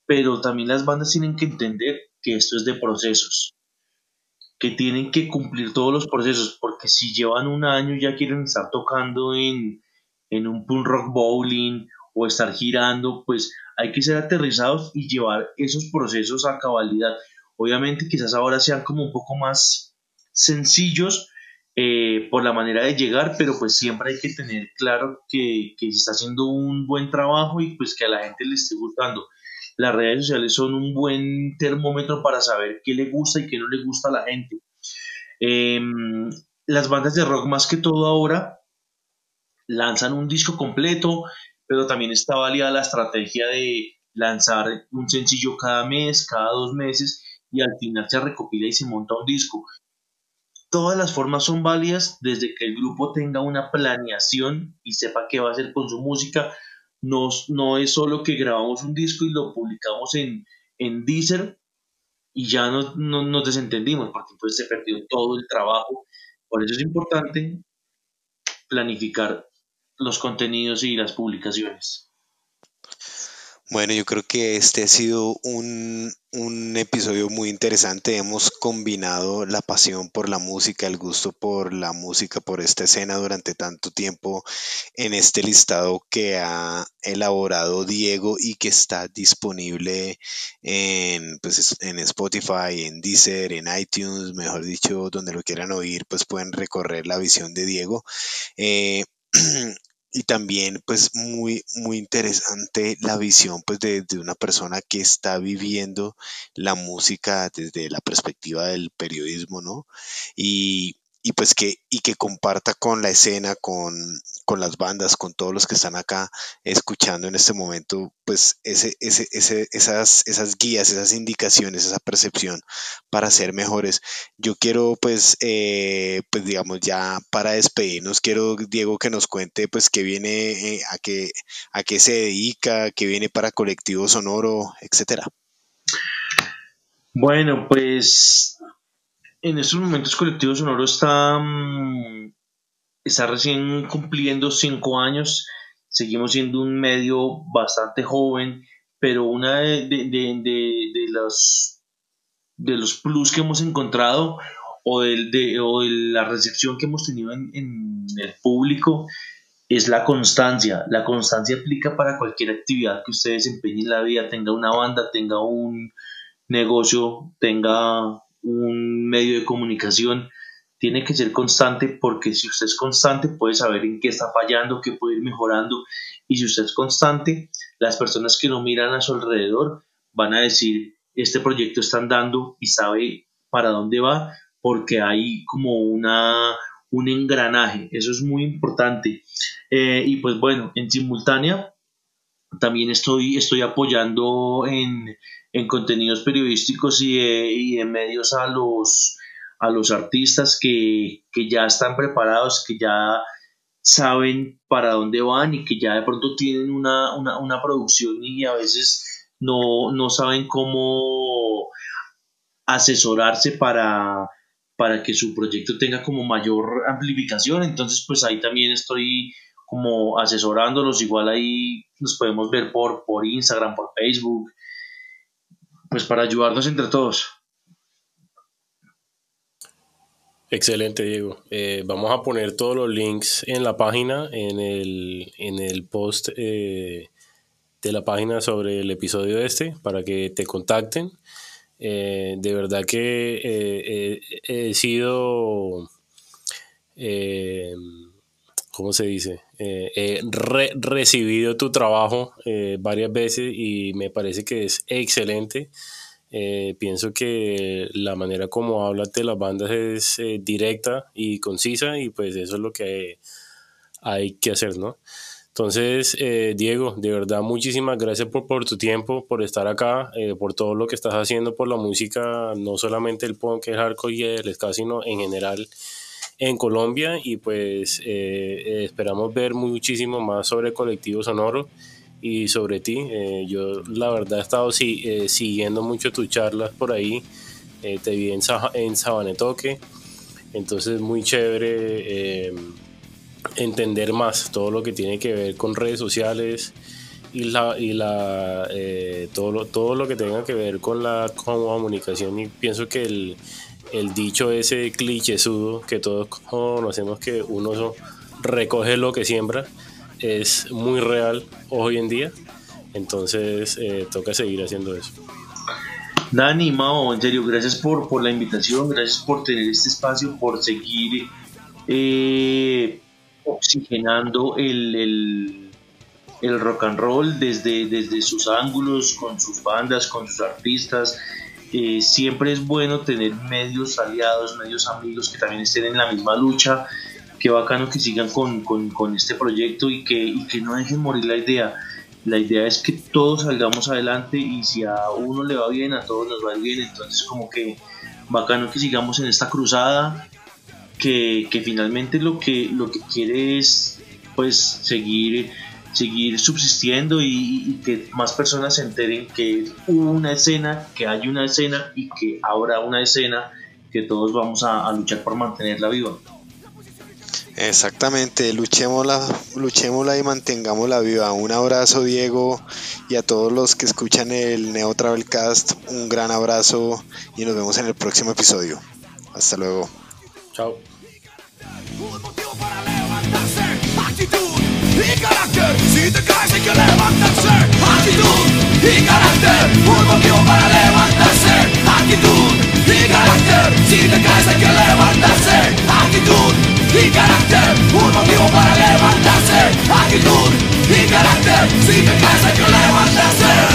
pero también las bandas tienen que entender que esto es de procesos, que tienen que cumplir todos los procesos, porque si llevan un año ya quieren estar tocando en, en un punk rock bowling o estar girando, pues hay que ser aterrizados y llevar esos procesos a cabalidad. Obviamente quizás ahora sean como un poco más sencillos eh, por la manera de llegar, pero pues siempre hay que tener claro que, que se está haciendo un buen trabajo y pues que a la gente le esté gustando. Las redes sociales son un buen termómetro para saber qué le gusta y qué no le gusta a la gente. Em, las bandas de rock más que todo ahora lanzan un disco completo, pero también está válida la estrategia de lanzar un sencillo cada mes, cada dos meses, y al final se recopila y se monta un disco. Todas las formas son válidas desde que el grupo tenga una planeación y sepa qué va a hacer con su música. No, no es solo que grabamos un disco y lo publicamos en, en Deezer y ya no, no, nos desentendimos porque entonces se perdió todo el trabajo. Por eso es importante planificar los contenidos y las publicaciones. Bueno, yo creo que este ha sido un, un, episodio muy interesante. Hemos combinado la pasión por la música, el gusto por la música, por esta escena durante tanto tiempo en este listado que ha elaborado Diego y que está disponible en, pues, en Spotify, en Deezer, en iTunes, mejor dicho, donde lo quieran oír, pues pueden recorrer la visión de Diego. Eh, y también pues muy muy interesante la visión pues de, de, una persona que está viviendo la música desde la perspectiva del periodismo no y, y pues que y que comparta con la escena con con las bandas, con todos los que están acá escuchando en este momento, pues ese, ese, ese, esas, esas guías, esas indicaciones, esa percepción para ser mejores. Yo quiero, pues, eh, pues digamos, ya para despedirnos, quiero, Diego, que nos cuente, pues, qué viene, eh, a, qué, a qué se dedica, qué viene para Colectivo Sonoro, etcétera. Bueno, pues en estos momentos Colectivo Sonoro está mm, está recién cumpliendo cinco años, seguimos siendo un medio bastante joven, pero una de, de, los, de los plus que hemos encontrado o de, o de la recepción que hemos tenido en, en, el público es la constancia. La constancia aplica para cualquier actividad que usted desempeñe en la vida, tenga una banda, tenga un negocio, tenga un medio de comunicación tiene que ser constante porque si usted es constante puede saber en qué está fallando, qué puede ir mejorando. Y si usted es constante, las personas que no miran a su alrededor van a decir este proyecto está andando y sabe para dónde va porque hay como una un engranaje, eso es muy importante. Eh, y pues bueno, en simultánea también estoy, estoy apoyando en, en contenidos periodísticos y, y en medios a los a los artistas que, ya están preparados, que ya saben para dónde van y que ya de pronto tienen una, una, producción y a veces no, no, saben cómo asesorarse para, para que su proyecto tenga como mayor amplificación. Entonces, pues ahí también estoy como asesorándolos. Igual ahí nos podemos ver por, por Instagram, por Facebook, pues para ayudarnos entre todos. Excelente, Diego. Eh, vamos a poner todos los links en la página, en el, en el post eh, de la página sobre el episodio este, para que te contacten. Eh, de verdad que he sido, ¿cómo se dice? he recibido tu trabajo varias veces y me parece que es excelente. Eh, pienso que la manera como hablas de las bandas es eh, directa y concisa y pues eso es lo que hay que hacer, ¿no? Entonces, eh, Diego, de verdad, muchísimas gracias por, por tu tiempo, por estar acá, eh, por todo lo que estás haciendo por la música, no solamente el punk, el hardcore y el ska, sino en general en Colombia. Y pues eh, esperamos ver muchísimo más sobre Colectivo Sonoro y sobre ti. yo, la verdad, he estado siguiendo mucho tus charlas por ahí. te vi en, en Sabanetoque, entonces muy chévere entender más todo lo que tiene que ver con redes sociales y, la, y la, eh, todo, lo, todo lo que tenga que ver con la comunicación y pienso que el, el dicho ese clichésudo que todos conocemos que uno recoge lo que siembra es muy real hoy en día entonces eh, toca seguir haciendo eso Dani, Mao, en serio, gracias por, por la invitación, gracias por tener este espacio, por seguir eh, oxigenando el, el, rock and roll desde, desde sus ángulos, con sus bandas, con sus artistas. Eh, siempre es bueno tener medios aliados, medios amigos que también estén en la misma lucha. Qué bacano que sigan con, con, este proyecto y que, y que no dejen morir la idea. La idea es que todos salgamos adelante y si a uno le va bien, a todos nos va bien. Entonces como que bacano que sigamos en esta cruzada que, finalmente lo que, lo que quiere es pues seguir, seguir subsistiendo y, que más personas se enteren que hubo una escena, que hay una escena y que habrá una escena que todos vamos a, luchar por mantenerla viva. Exactamente, luchémosla, luchémosla y mantengámosla viva. Un abrazo Diego y a todos los que escuchan el Neo Travelcast, un gran abrazo y nos vemos en el próximo episodio. Hasta luego. Chao. Un motivo para levantarse, actitud y carácter. Si te caes hay que levantarse, actitud y carácter. Un motivo para levantarse, actitud y carácter. Si te caes hay que levantarse, actitud y carácter. Un motivo para